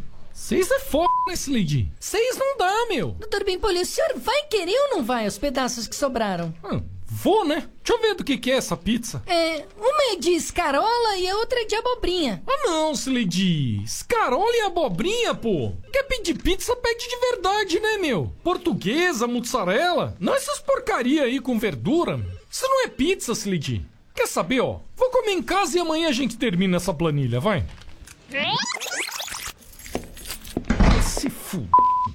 seis é foda, né, Slidinho? Seis não dá, meu. Doutor Pimpolho, o senhor vai querer ou não vai os pedaços que sobraram? Hum, vou, né? Deixa eu ver do que, que é essa pizza. É, uma é de escarola e a outra é de abobrinha. Ah não, Slade. Escarola e abobrinha, pô. Quer pedir pizza, pede de verdade, né, meu? Portuguesa, mussarela. Não essas porcaria aí com verdura. Isso não é pizza, Slade. Quer saber, ó? Vou comer em casa e amanhã a gente termina essa planilha, vai. F...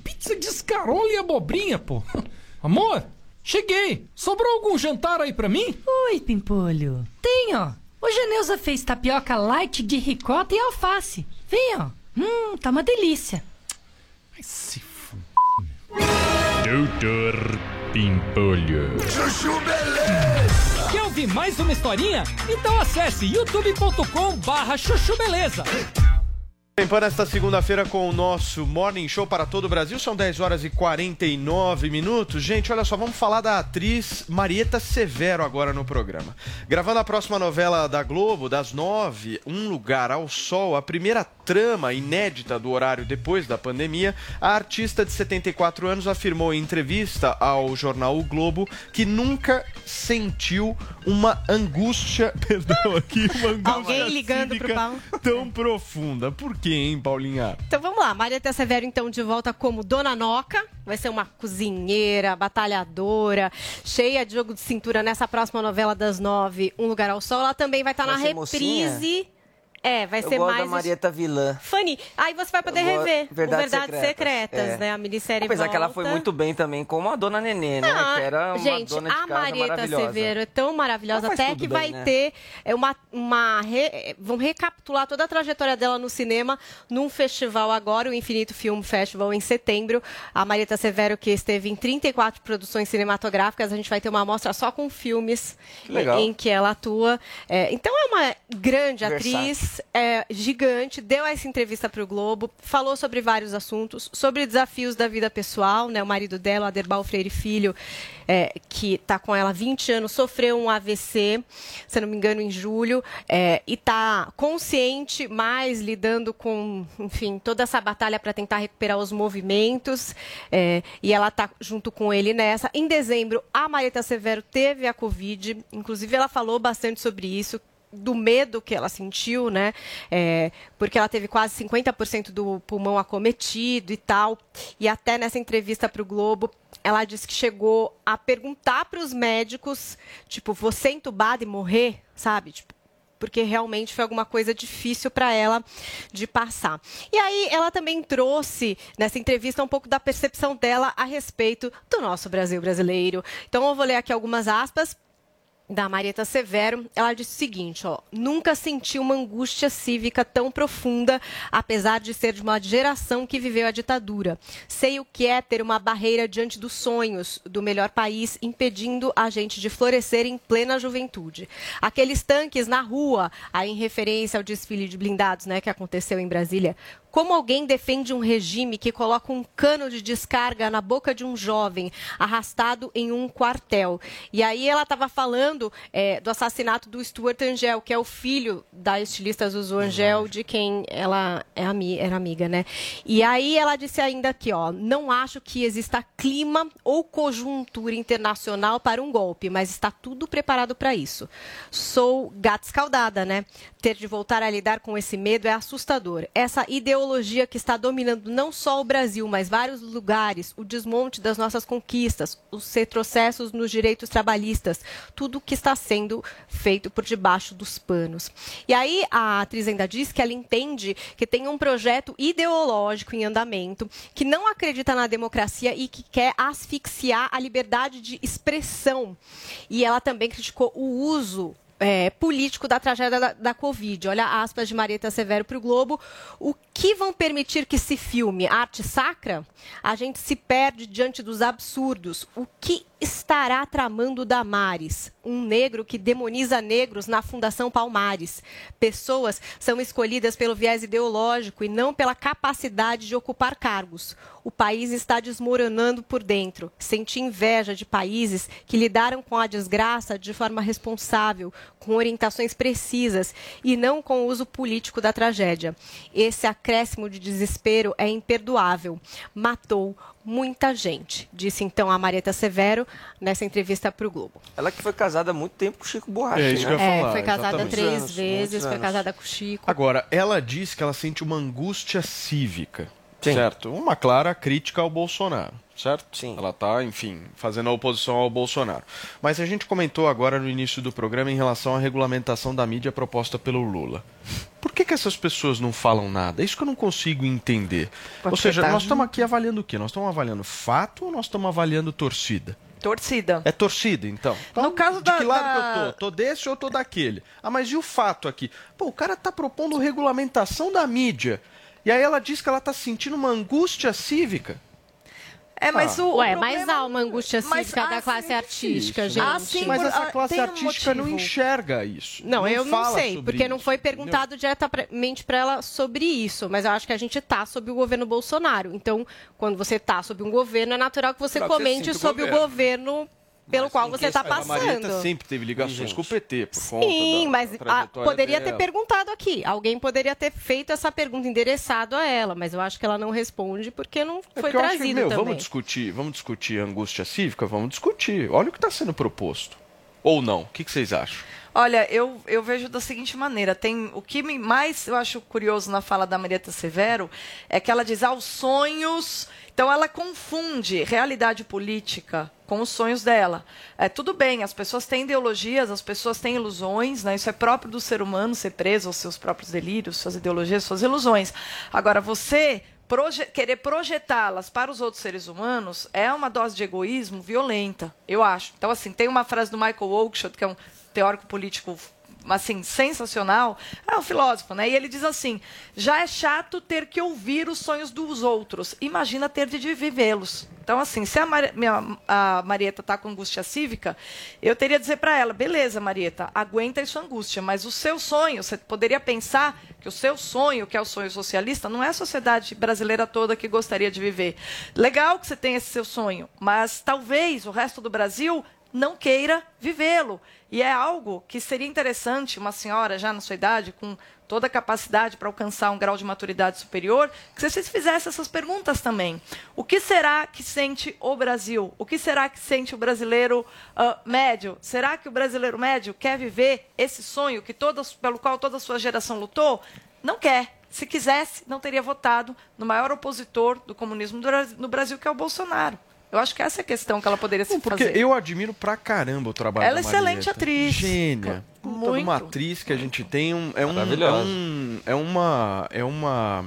Pizza de escarola e abobrinha, pô. Amor, cheguei. Sobrou algum jantar aí pra mim? Oi, Pimpolho. Tem, ó. Hoje a Neuza fez tapioca light de ricota e alface. Vem, ó. Hum, tá uma delícia. Ai, se f... Doutor Pimpolho. Chuchu Beleza! Quer ouvir mais uma historinha? Então acesse youtube.com barra chuchu beleza. Bem, para esta segunda-feira com o nosso Morning Show para todo o Brasil, são 10 horas e 49 minutos. Gente, olha só, vamos falar da atriz Marieta Severo agora no programa. Gravando a próxima novela da Globo, das 9, Um Lugar ao Sol, a primeira trama inédita do horário depois da pandemia, a artista de 74 anos afirmou em entrevista ao jornal O Globo que nunca sentiu uma angústia, perdão aqui, uma angústia Alguém ligando pro tão profunda. Por quê, hein, Paulinha? Então vamos lá, Marieta Severo então de volta como Dona Noca, vai ser uma cozinheira, batalhadora, cheia de jogo de cintura nessa próxima novela das nove, Um Lugar ao Sol. Ela também vai estar Vai na ser mocinha? É, vai Eu ser gosto mais. da Marieta Vilã. Funny. Aí você vai poder gosto- rever Verdades Verdades Secretas, Secretas, é. né? A minissérie Apesar que ela volta. foi muito bem também como a Dona Nenê, né? Ah, que era uma gente, dona de a casa Marieta. Severo é tão maravilhosa, até que bem, vai né? ter é, uma. uma re- vão recapitular toda a trajetória dela no cinema num festival agora, o Infinito Film Festival, em setembro. A Marieta Severo, que esteve em 34 produções cinematográficas, a gente vai ter uma amostra só com filmes em que ela atua. É, então é uma grande Versátil. atriz, é, gigante, deu essa entrevista para o Globo, falou sobre vários assuntos, sobre desafios da vida pessoal, né? O marido dela, Aderbal Freire Filho, é, que está com ela há 20 anos, sofreu um AVC, se não me engano, em julho, é, e está consciente, mas lidando com, enfim, toda essa batalha para tentar recuperar os movimentos, é, e ela está junto com ele nessa. Em dezembro, a Marieta Severo teve a Covid, inclusive ela falou bastante sobre isso, do medo que ela sentiu, né? É, porque ela teve quase 50% do pulmão acometido e tal. E até nessa entrevista para o Globo, ela disse que chegou a perguntar para os médicos, tipo, você entubada e morrer, sabe? Tipo, porque realmente foi alguma coisa difícil para ela de passar. E aí ela também trouxe nessa entrevista um pouco da percepção dela a respeito do nosso Brasil brasileiro. Então eu vou ler aqui algumas aspas da Marieta Severo, ela disse o seguinte, ó, nunca senti uma angústia cívica tão profunda, apesar de ser de uma geração que viveu a ditadura. Sei o que é ter uma barreira diante dos sonhos do melhor país, impedindo a gente de florescer em plena juventude. Aqueles tanques na rua, aí em referência ao desfile de blindados, né, que aconteceu em Brasília, como alguém defende um regime que coloca um cano de descarga na boca de um jovem arrastado em um quartel? E aí ela estava falando é, do assassinato do Stuart Angel, que é o filho da estilista Zuzu Angel, de quem ela é ami era amiga, né? E aí ela disse ainda aqui, ó, não acho que exista clima ou conjuntura internacional para um golpe, mas está tudo preparado para isso. Sou gata escaldada, né? Ter de voltar a lidar com esse medo é assustador. Essa ideologia que está dominando não só o Brasil, mas vários lugares, o desmonte das nossas conquistas, os retrocessos nos direitos trabalhistas, tudo que está sendo feito por debaixo dos panos. E aí a atriz ainda diz que ela entende que tem um projeto ideológico em andamento, que não acredita na democracia e que quer asfixiar a liberdade de expressão. E ela também criticou o uso é, político da tragédia da, da Covid. Olha aspas de Marieta Severo para o Globo. O que vão permitir que se filme arte sacra? A gente se perde diante dos absurdos. O que estará tramando Damares, um negro que demoniza negros na Fundação Palmares. Pessoas são escolhidas pelo viés ideológico e não pela capacidade de ocupar cargos. O país está desmoronando por dentro. Senti inveja de países que lidaram com a desgraça de forma responsável, com orientações precisas e não com o uso político da tragédia. Esse acréscimo de desespero é imperdoável. Matou muita gente, disse então a Marieta Severo nessa entrevista para o Globo. Ela que foi casada há muito tempo com o Chico Buarque, É, isso né? que eu ia É, falar, foi casada exatamente. três anos, vezes, foi anos. casada com o Chico. Agora, ela diz que ela sente uma angústia cívica, certo? Uma clara crítica ao Bolsonaro, certo? Sim. Ela está, enfim, fazendo a oposição ao Bolsonaro. Mas a gente comentou agora no início do programa em relação à regulamentação da mídia proposta pelo Lula. Por que, que essas pessoas não falam nada? É isso que eu não consigo entender. Pode ou seja, tá? nós estamos aqui avaliando o quê? Nós estamos avaliando fato ou nós estamos avaliando torcida? Torcida. É torcida, então. Então, No caso de da- que lado da- que eu tô? Tô desse ou tô daquele? Ah, mas e o fato aqui? Pô, o cara tá propondo regulamentação da mídia. E aí ela diz que ela tá sentindo uma angústia cívica. É, mas Ah. o. Ué, o mas problema- há uma angústia mas cívica há da classe artística, Isso, gente. Ah, sim, mas por- essa classe tem um artística não enxerga isso. Não, eu não sei, porque não isso, foi entendeu? perguntado diretamente para ela sobre isso, mas eu acho que a gente tá sob o governo Bolsonaro. Então, quando você tá sob um governo, é natural que você Natural que você comente sobre o governo. Pelo qual você está A Marieta passando. sempre teve ligações com o PT, por conta Sim, da mas ah, trajetória poderia ter dela. perguntado aqui. Alguém poderia ter feito essa pergunta endereçado a ela, mas eu acho que ela não responde porque não É foi acho que, trazido meu, também. Vamos discutir, vamos discutir a angústia cívica? Vamos discutir. Olha o que está sendo proposto. Ou não? O que, que vocês acham? Olha, eu, eu vejo da seguinte maneira: tem o que mais eu acho curioso na fala da Marieta Severo é que ela diz aos sonhos. Então ela confunde realidade política com os sonhos dela. É tudo bem, as pessoas têm ideologias, as pessoas têm ilusões, né? Isso é próprio do ser humano ser preso aos seus próprios delírios, suas ideologias, suas ilusões. Agora você proje- querer projetá-las para os outros seres humanos é uma dose de egoísmo violenta, eu acho. Então assim, tem uma frase do Michael Oakeshott, que é um teórico político assim, sensacional, é um filósofo, né? E ele diz assim: já é chato ter que ouvir os sonhos dos outros. Imagina ter de vivê-los. Então, assim, se a, Mari- minha- a Marieta está com angústia cívica, eu teria que dizer para ela: beleza, Marieta, aguenta isso angústia, mas o seu sonho, você poderia pensar que o seu sonho, que é o sonho socialista, não é a sociedade brasileira toda que gostaria de viver. Legal que você tem esse seu sonho, mas talvez o resto do Brasil não queira vivê-lo. E é algo que seria interessante uma senhora já na sua idade, com toda a capacidade para alcançar um grau de maturidade superior, que vocês fizessem essas perguntas também. O que será que sente o Brasil? O que será que sente o brasileiro ah, médio? Será que o brasileiro médio quer viver esse sonho que todas, pelo qual toda a sua geração lutou? Não quer. Se quisesse, não teria votado no maior opositor do comunismo no Brasil, que é o Bolsonaro. Eu acho que essa é a questão que ela poderia se Porque fazer. eu admiro pra caramba o trabalho Ela é da excelente atriz. Gênia. Muito. uma atriz que a gente tem um, é um, é Maravilhosa. um é uma é uma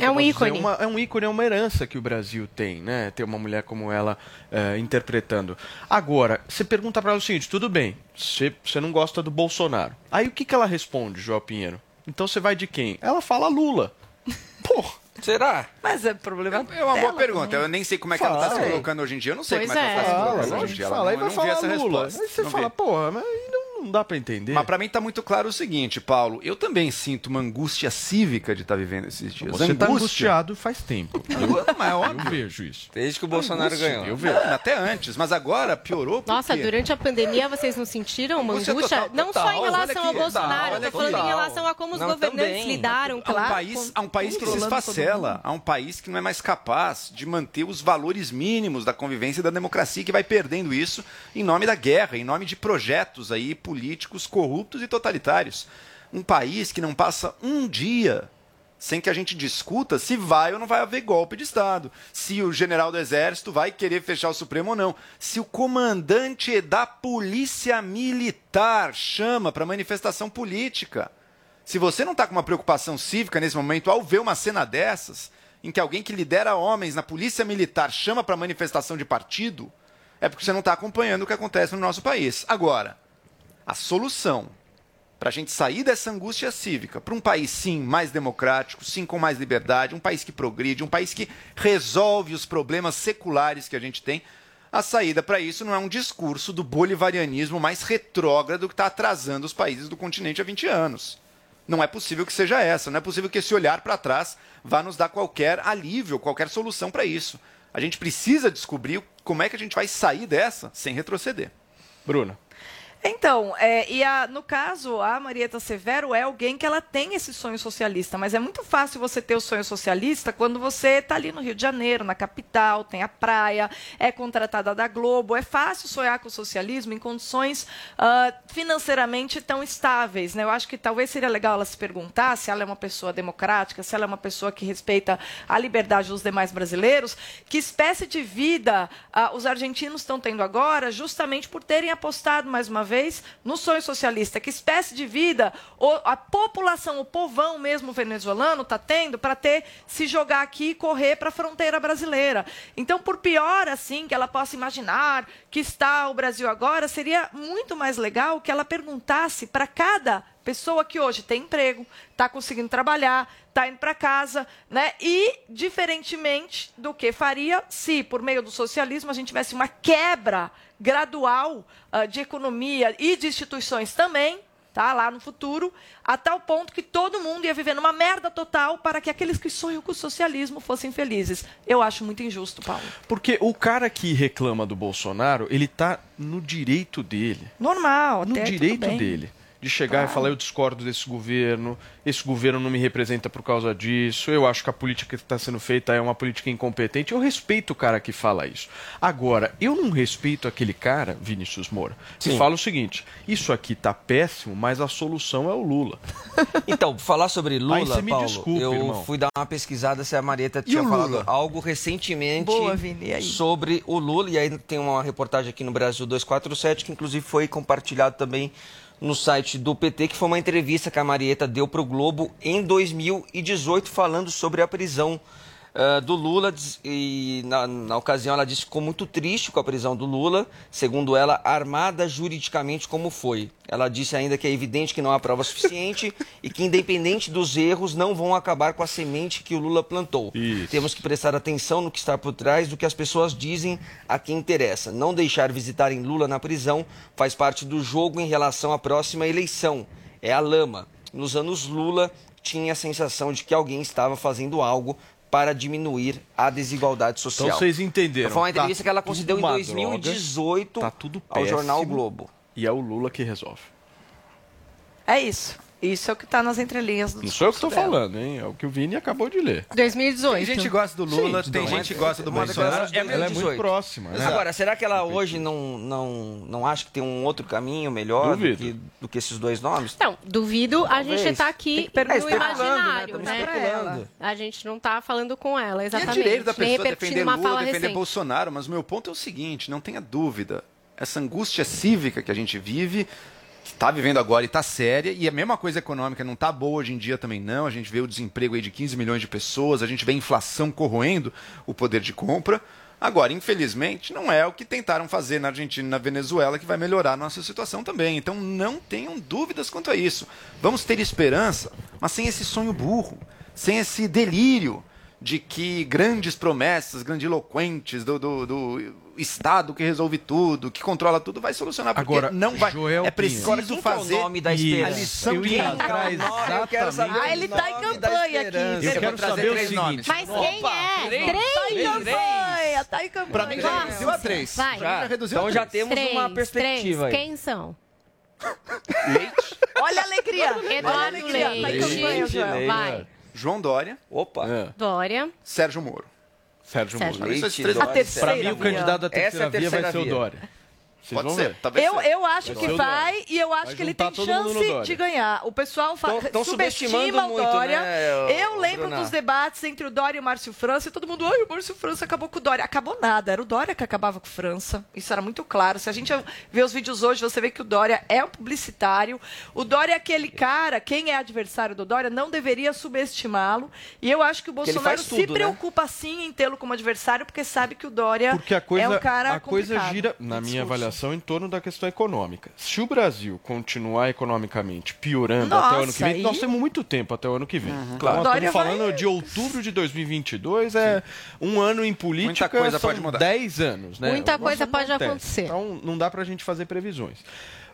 É um dizer? ícone. Uma- é um ícone, é uma herança que o Brasil tem, né? Ter uma mulher como ela eh, interpretando. Agora, você pergunta pra ela o seguinte: tudo bem, você, você não gosta do Bolsonaro. Aí o que, que ela responde, João Pinheiro? Então você vai de quem? Ela fala Lula. Será? Mas é problema É uma boa pergunta. também. Eu nem sei como é que ela está se Fala. colocando hoje em dia. Eu não sei Pois como é que ela é. está se Fala, colocando hoje em dia. Ela fala. Não- vai não falar essa Lula. resposta. Aí você Não fala, vi. porra, mas aí não, não dá pra entender. Mas pra mim tá muito claro o seguinte, Paulo. Eu também sinto uma angústia cívica de estar vivendo esses dias. Você tá Angústia. angustiado faz tempo. Não, mas é Eu óbvio. vejo isso. Desde que o Bolsonaro Angústia. ganhou. Eu vejo. Não, até antes, mas agora piorou Nossa, durante a pandemia vocês não sentiram uma Angústia angústia? total, não só total. em relação ao aqui, Bolsonaro, eu tô falando aqui. em relação a como os Não, governantes também. lidaram, Há um claro. país, com- há um país que se esfacela, há um país que não é mais capaz de manter os valores mínimos da convivência e da democracia, que vai perdendo isso em nome da guerra, em nome de projetos aí políticos corruptos e totalitários. Um país que não passa um dia sem que a gente discuta se vai ou não vai haver golpe de Estado, se o general do Exército vai querer fechar o Supremo ou não, se o comandante da Polícia Militar chama para manifestação política. Se você não está com uma preocupação cívica nesse momento ao ver uma cena dessas, em que alguém que lidera homens na polícia militar chama para manifestação de partido, é porque você não está acompanhando o que acontece no nosso país. Agora, a solução para a gente sair dessa angústia cívica, para um país, sim, mais democrático, sim, com mais liberdade, um país que progride, um país que resolve os problemas seculares que a gente tem, A saída para isso não é um discurso do bolivarianismo mais retrógrado que está atrasando os países do continente há 20 anos. Não é possível que seja essa, não é possível que esse olhar para trás vá nos dar qualquer alívio, qualquer solução para isso. A gente precisa descobrir como é que a gente vai sair dessa sem retroceder. Bruna. Então, é, e a- no caso, a Marieta Severo é alguém que ela tem esse sonho socialista, mas é muito fácil você ter o sonho socialista quando você está ali no Rio de Janeiro, na capital, tem a praia, é contratada da Globo. É fácil sonhar com o socialismo em condições ah, financeiramente tão estáveis. Né? Eu acho que talvez seria legal ela se perguntar se ela é uma pessoa democrática, se ela é uma pessoa que respeita a liberdade dos demais brasileiros, que espécie de vida ah, os argentinos estão tendo agora, justamente por terem apostado mais uma vez no sonho socialista. Que espécie de vida a população, o povão mesmo venezuelano está tendo para ter se jogar aqui e correr para a fronteira brasileira. Então, por pior assim que ela possa imaginar que está o Brasil agora, seria muito mais legal que ela perguntasse para cada pessoa que hoje tem emprego, está conseguindo trabalhar, está indo para casa, né? E diferentemente do que faria se, por meio do socialismo, a gente tivesse uma quebra gradual ah, de economia e de instituições também, tá? Lá no futuro, a tal ponto que todo mundo ia viver numa merda total para que aqueles que sonham com o socialismo fossem felizes. Eu acho muito injusto, Paulo. Porque o cara que reclama do Bolsonaro, ele tá no direito dele. Normal, no direito bem. dele. De chegar e falar, eu discordo desse governo, esse governo não me representa por causa disso, eu acho que a política que está sendo feita é uma política incompetente. Eu respeito o cara que fala isso. Agora, eu não respeito aquele cara, Vinícius Moura, que Sim. fala o seguinte: isso aqui tá péssimo, mas a solução é o Lula. Então, falar sobre Lula, Aí você me Paulo, desculpa, eu irmão. fui dar uma pesquisada se a Marieta tinha o falado Lula? algo recentemente Boa, Vini, aí? sobre o Lula. E aí tem uma reportagem aqui no Brasil 247 que inclusive foi compartilhado também no site do PT, que foi uma entrevista que a Marieta deu para o Globo em 2018 falando sobre a prisão ah, do Lula e na, na ocasião ela disse que ficou muito triste com a prisão do Lula, segundo ela, armada juridicamente como foi. Ela disse ainda que é evidente que não há prova suficiente e que independente dos erros não vão acabar com a semente que o Lula plantou. Temos que prestar atenção no que está por trás do que as pessoas dizem a quem interessa. Não deixar visitarem Lula na prisão faz parte do jogo em relação à próxima eleição. É a lama. Nos anos Lula tinha a sensação de que alguém estava fazendo algo para diminuir a desigualdade social. Então vocês entenderam. Foi uma Tá entrevista que ela concedeu em uma 2018 droga, tá tudo ao jornal péssimo, Globo. E é o Lula que resolve. É isso. Isso é o que está nas entrelinhas do Não sou eu que estou falando, hein? É o que o Vini acabou de ler. 2018. Tem gente que gosta do Lula, Sim, tem então, gente que é- gosta do Bolsonaro. de ela é muito 2018. próxima, né? Agora, será que ela hoje não, não, não acha que tem um outro caminho melhor do que, do que esses dois nomes? Não, duvido a Talvez. gente tá Tem aqui que perguntar, no né? imaginário, né? especulando. A gente não tá falando com ela, E é exatamente. direito da pessoa defender uma Lula, fala defender recente. Bolsonaro, mas o meu ponto é o seguinte, não tenha dúvida. Essa angústia cívica que a gente vive, está vivendo agora e está séria, e a mesma coisa econômica não está boa hoje em dia também não. A gente vê o desemprego aí de 15 milhões de pessoas, a gente vê a inflação corroendo o poder de compra. Agora, infelizmente, não é o que tentaram fazer na Argentina e na Venezuela que vai melhorar a nossa situação também. Então não tenham dúvidas quanto a isso. Vamos ter esperança, mas sem esse sonho burro, sem esse delírio de que grandes promessas, grandiloquentes do, do, do Estado que resolve tudo, que controla tudo, vai solucionar. Porque Agora, não vai. Joel é Pinho. preciso Agora, quem que é o fazer nome da a esperança? lição Eu ia entrar exatamente. Ah, ele tá em campanha aqui. Eu Eu quero saber o três seguinte. nomes. Mas quem é? Tá em Três? campanha, tá em campanha. Pra mim já reduziu a três. Vai. Já reduziu Então a já três. temos uma Três, perspectiva três. aí. Quem são? Leite, Olha a alegria. Olha a Eduardo. Tá Leite. campanha, Joel. Vai. João Dória, Opa. É, Dória. Sérgio Moro. Sérgio Sérgio Moro. Leite, Dória, A terceira Pra mim, o via. candidato da Essa é terceira via vai terceira ser o via. Dória. Vocês Pode ser, talvez Eu, seja. eu acho que vai e eu acho Vai que ele tem chance de ganhar. O pessoal fa- Tão- tão subestima subestimando o muito, Dória. né, eu lembro Bruna? dos debates entre o Dória e o Márcio França e todo mundo, ai, o Márcio França acabou com o Dória. Acabou nada, era o Dória que acabava com o França. Isso era muito claro. Se a gente vê os vídeos hoje, você vê que o Dória é um publicitário. O Dória é aquele cara, quem é adversário do Dória não deveria subestimá-lo. E eu acho que o Bolsonaro faz se tudo, né? preocupa sim em tê-lo como adversário, porque sabe que o Dória Porque a coisa, é um cara a coisa complicado gira, na minha discurso. Avaliação em torno da questão econômica. Se o Brasil continuar economicamente piorando Nossa, até o ano que vem, aí- nós temos muito tempo até o ano que vem. Claro. Então, estamos falando vai- de outubro de 2022, é um ano em política, Muita coisa são pode mudar. 10 anos, né? Muita coisa pode acontece. acontecer. Então não dá pra gente fazer previsões.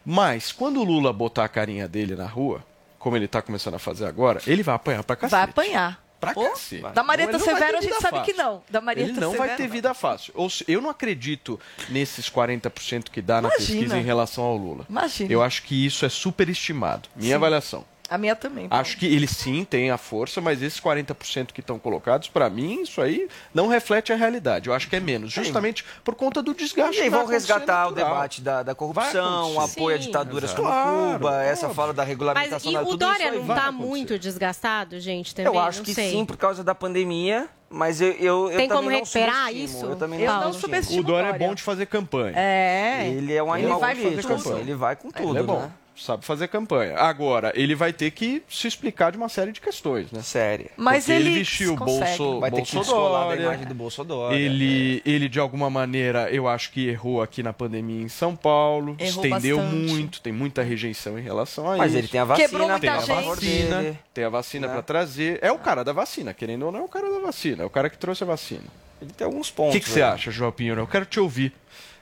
Mas quando o Lula botar a carinha dele na rua, como ele tá começando a fazer agora, ele vai apanhar pra cacete. Vai apanhar. Pra Ô, cacete. Da Marieta Não, não vai Severo a gente sabe fácil. que não. Da Marieta Ele não vai Severo, ter vida fácil. Ou se- eu não acredito nesses 40% que dá na Imagina. pesquisa em relação ao Lula. Imagina. Eu acho que isso é superestimado. Minha Sim. avaliação. A minha também. Acho que ele sim tem a força, mas esses 40% que estão colocados, pra mim, isso aí não reflete a realidade. Eu acho que é menos, justamente por conta do desgaste. E aí vai vão resgatar o debate da, da Vai corrupção, o apoio a Sim. ditaduras Exato. como Claro, Cuba, essa óbvio. fala da Mas regulamentação e da o tudo Dória isso aí não vai tá acontecer. muito desgastado, gente, também? Eu acho não que sei. sim, por causa da pandemia, mas eu, eu, eu Tem como recuperar isso, Eu também Eu não não subestimo. O Dória é bom de fazer campanha. É. Ele é um Ele animal vai político, com tudo. ele vai com tudo, Ele é bom. né? Sabe fazer campanha. Agora, ele vai ter que se explicar de uma série de questões, né? Séria. Mas Porque ele ele vestiu o consegue. bolso, Vai ter que bolso descolar da Dória. imagem do Bolsonaro. Ele, ele, de alguma maneira, eu acho que errou aqui na pandemia em São Paulo. Errou estendeu bastante. muito, tem muita rejeição em relação a Mas isso. ele tem a vacina Quebrou muita tem a gente. vacina, dele. tem a vacina Né? pra trazer. É o cara da vacina, querendo ou não, é o cara da vacina. É o cara que trouxe a vacina. Ele tem alguns O pontos. que que você né? acha, João Pinheiro? Eu quero te ouvir.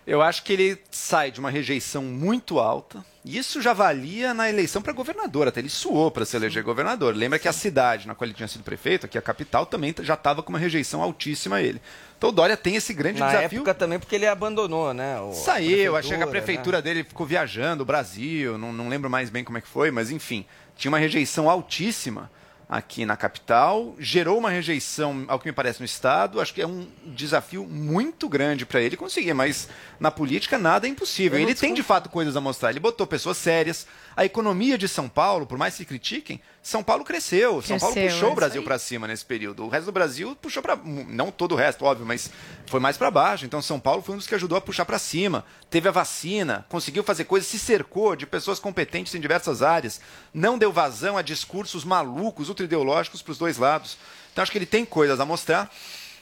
Eu acho que ele sai de uma rejeição muito alta. E isso já valia na eleição para governador, até ele suou para se eleger governador. Lembra que a cidade na qual ele tinha sido prefeito, aqui a capital, também já estava com uma rejeição altíssima a ele. Então o Dória tem esse grande Na desafio. época também, porque ele abandonou, né? o- Saiu, achei que a prefeitura, prefeitura né? dele ficou viajando o Brasil, não, não lembro mais bem como é que foi, mas enfim, tinha uma rejeição altíssima aqui na capital, gerou uma rejeição, ao que me parece, no Estado. Acho que é um desafio muito grande para ele conseguir, mas na política nada é impossível. Ele tem de fato coisas a mostrar. Ele botou pessoas sérias. A economia de São Paulo, por mais que critiquem, São Paulo cresceu. São Paulo Cresceu, puxou é o Brasil para cima nesse período. O resto do Brasil puxou para não todo o resto, óbvio, mas foi mais para baixo. Então São Paulo foi um dos que ajudou a puxar para cima. Teve a vacina, conseguiu fazer coisas, se cercou de pessoas competentes em diversas áreas, não deu vazão a discursos malucos, ultra-ideológicos para os dois lados. Então acho que ele tem coisas a mostrar.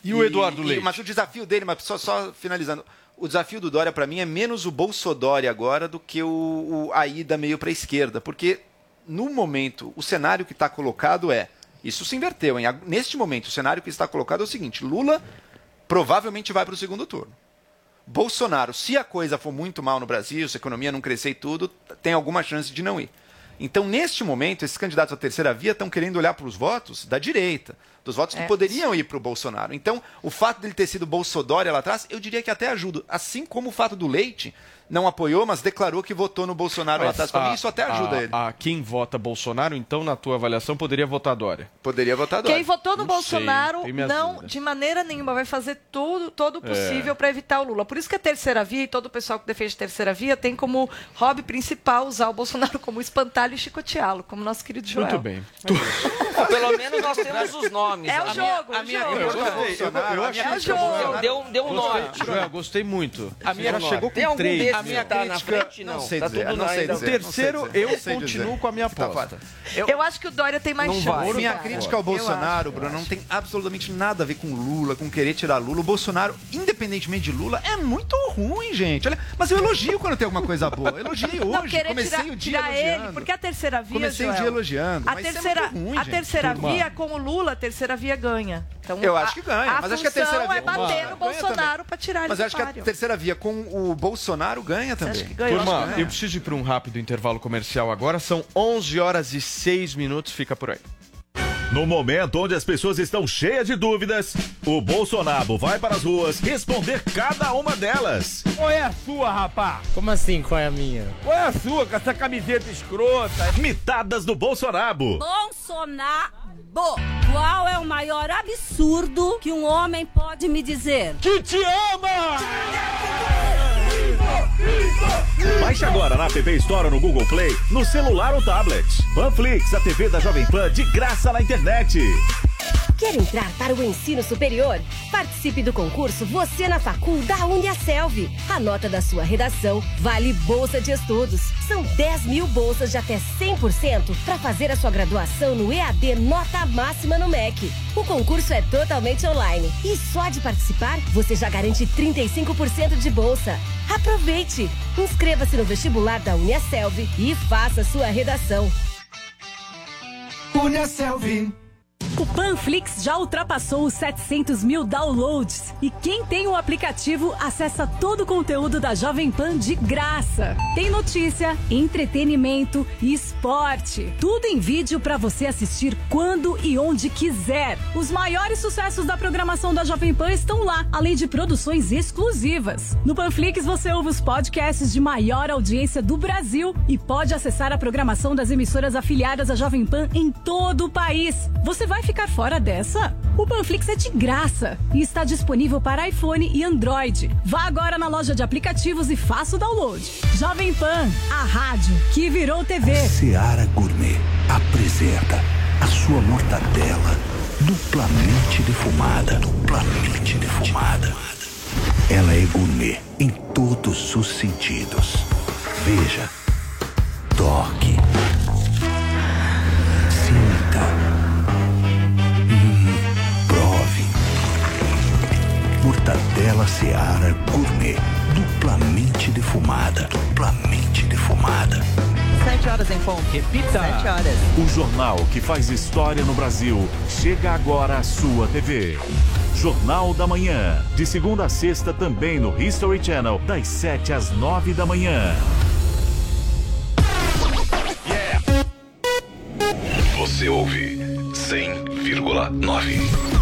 E o Eduardo e- Leite? Mas o desafio dele, mas só, só finalizando, o desafio do Dória para mim é menos o Bolsodória agora do que o, o- a ida meio para a esquerda, porque no momento o cenário que está colocado é isso se inverteu, hein? Neste momento o cenário que está colocado é o seguinte: Lula provavelmente vai para o segundo turno. Bolsonaro, se a coisa for muito mal no Brasil, se a economia não crescer e tudo, tem alguma chance de não ir. Então, neste momento, esses candidatos à terceira via estão querendo olhar para os votos da direita, dos votos que É. poderiam ir para o Bolsonaro. Então, o fato dele ter sido Bolsodória lá atrás, eu diria que até ajuda. Assim como o fato do Leite não apoiou, mas declarou que votou no Bolsonaro lá atrás. Para mim, isso até ajuda a, ele. A quem vota Bolsonaro, então, na tua avaliação, poderia votar Dória? Poderia votar Dória. Quem votou no Não sei, Bolsonaro minhas não, dúvidas. de maneira nenhuma, vai fazer tudo, todo o É. possível para evitar o Lula. Por isso que a terceira via e todo o pessoal que defende a terceira via tem como hobby principal usar o Bolsonaro como espantalho e chicoteá-lo, como nosso querido Joel. Muito bem. Bom, Pelo menos nós temos os nomes. É a o minha- jogo, a minha, jogo. eu Eu gostei. gostei, eu, eu achei É o jogo. Deu, deu um nome. Gostei, Joel, gostei muito. A minha chegou com três. A minha que tá na crítica- frente? Não, não sei tá dizer, tudo não na sei O dizer. terceiro, eu continuo com a minha Tá aposta. Eu, acho que o Dória tem mais chance. Minha crítica ao Bolsonaro, Bruno, não tem absolutamente nada a ver com Lula, com querer tirar Lula. O Bolsonaro, independentemente de Lula, é muito ruim, gente. Olha, mas eu elogio quando tem alguma coisa boa. Eu elogiei Não, hoje. querer Comecei tirar, o dia tirar elogiando. ele, porque a terceira via, Comecei o Joel, dia elogiando. A mas isso terceira, é muito ruim, a terceira via com o Lula, a terceira via ganha. Então, Eu a- acho que ganha, A mas acho que a terceira função via é bater no Bolsonaro para tirar Mas eu acho que a terceira via com o Bolsonaro ganha também. ganha? Eu acho Turma, que ganha. eu preciso ir para um rápido intervalo comercial agora. São 11 horas e 6 minutos. Fica por aí. No momento onde as pessoas estão cheias de dúvidas, o Bolsonaro vai para as ruas responder cada uma delas. Qual é a sua, rapá? Como assim, qual é a minha? Qual é a sua com essa camiseta escrota? Mitadas do Bolsonaro. Bolsonaro. Qual é o maior absurdo que um homem pode me dizer? Que te ama! Baixe agora na App Store ou no Google Play, no celular ou tablet. Panflix, a TV da Jovem Pan de graça na internet. Quer entrar para o ensino superior? Participe do concurso Você na Facul da Uniaselv. A nota da sua redação vale bolsa de estudos. São 10 mil bolsas de até 100% para fazer a sua graduação no EAD Nota Máxima no MEC. O concurso é totalmente online e só de participar você já garante 35% de bolsa. Aproveite! Inscreva-se no vestibular da Uniaselv e faça sua redação. Uniaselv. O Panflix já ultrapassou os 700 mil downloads e quem tem o aplicativo acessa todo o conteúdo da Jovem Pan de graça. Tem notícia, entretenimento e esporte. Tudo em vídeo para você assistir quando e onde quiser. Os maiores sucessos da programação da Jovem Pan estão lá, além de produções exclusivas. No Panflix você ouve os podcasts de maior audiência do Brasil e pode acessar a programação das emissoras afiliadas à Jovem Pan em todo o país. Você vai ficar fora dessa? O Panflix é de graça e está disponível para iPhone e Android. Vá agora na loja de aplicativos e faça o download. Jovem Pan, a rádio que virou TV. Seara Gourmet apresenta a sua mortadela duplamente defumada. Duplamente defumada. Ela é gourmet em todos os sentidos. Veja, toque, Mortadela Seara Gourmet duplamente defumada. Duplamente defumada. Sete horas em ponto. Repita. Sete horas. O jornal que faz história no Brasil chega agora à sua TV. Jornal da Manhã. De segunda a sexta também no History Channel, das 7 às 9 da manhã. Você ouve 100,9.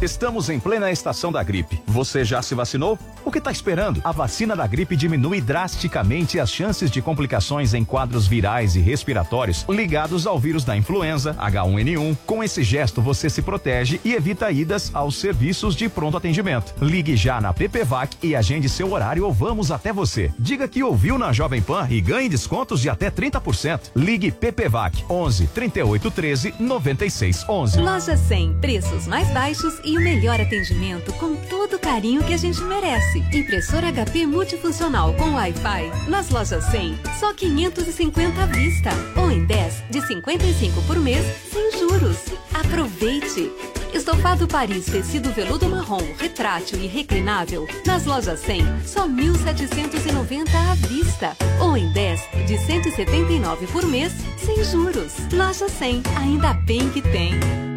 Estamos em plena estação da gripe. Você já se vacinou? O que está esperando? A vacina da gripe diminui drasticamente as chances de complicações em quadros virais e respiratórios ligados ao vírus da influenza, H1N1. Com esse gesto, você se protege e evita idas aos serviços de pronto atendimento. Ligue já na PPVAC e agende seu horário ou vamos até você. Diga que ouviu na Jovem Pan e ganhe descontos de até 30%. Ligue PPVAC 11 38 13 96 11. Loja 100, preços mais baixos e o melhor atendimento com todo o carinho que a gente merece. Impressora HP multifuncional com Wi-Fi. Nas lojas 100, só 550 à vista. Ou em 10 de 55 por mês, sem juros. Aproveite! Estofado Paris tecido veludo marrom, retrátil e reclinável. Nas lojas 100, só 1.790 à vista. Ou em 10 de 179 por mês, sem juros. Loja 100, ainda bem que tem.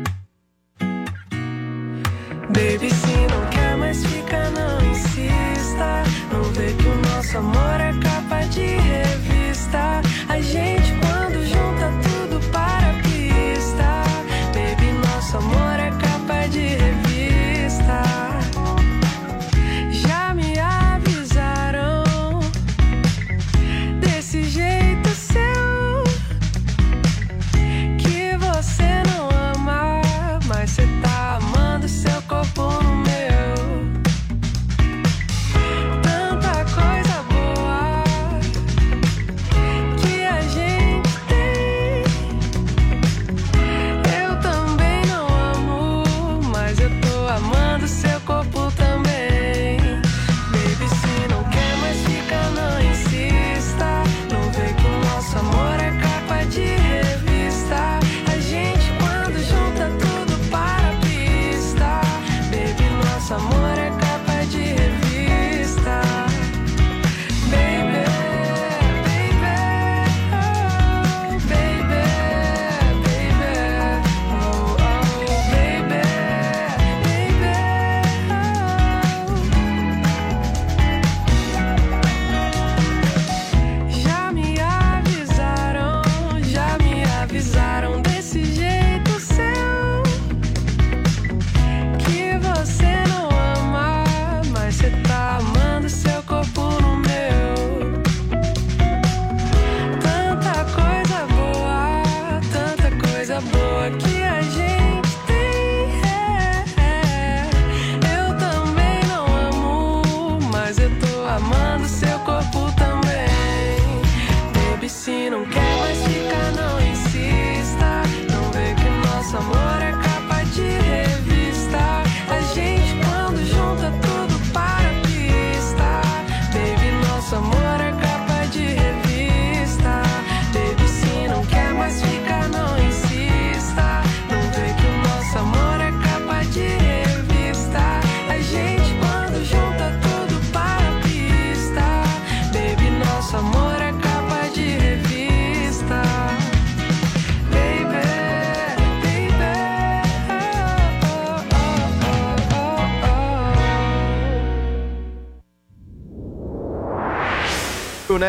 Baby, se não quer mais fica, não insista. Não vê que o nosso amor é capa de revista. A gente, quando junta tudo para a pista. Baby, nosso amor é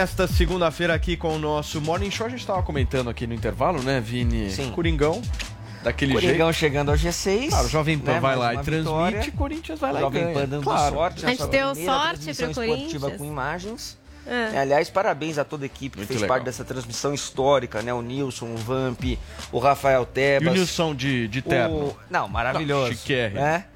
Nesta segunda-feira aqui com o nosso Morning Show, a gente estava comentando aqui no intervalo, né, Vini? Sim. Coringão, daquele Coringão jeito. chegando ao G6. Claro, o Jovem Pan né, vai lá e uma transmite, vitória. Corinthians vai lá e Jovem ganha. Pan dando Claro. sorte. A gente deu sorte pro esportiva Corinthians. com imagens. É. É, Aliás, parabéns a toda a equipe que Muito fez legal. parte dessa transmissão histórica, né? O Nilson, o Vamp, o Rafael Tebas. E o Nilson de, de terno? O... Não, maravilhoso. Não, chiquérrimo. né?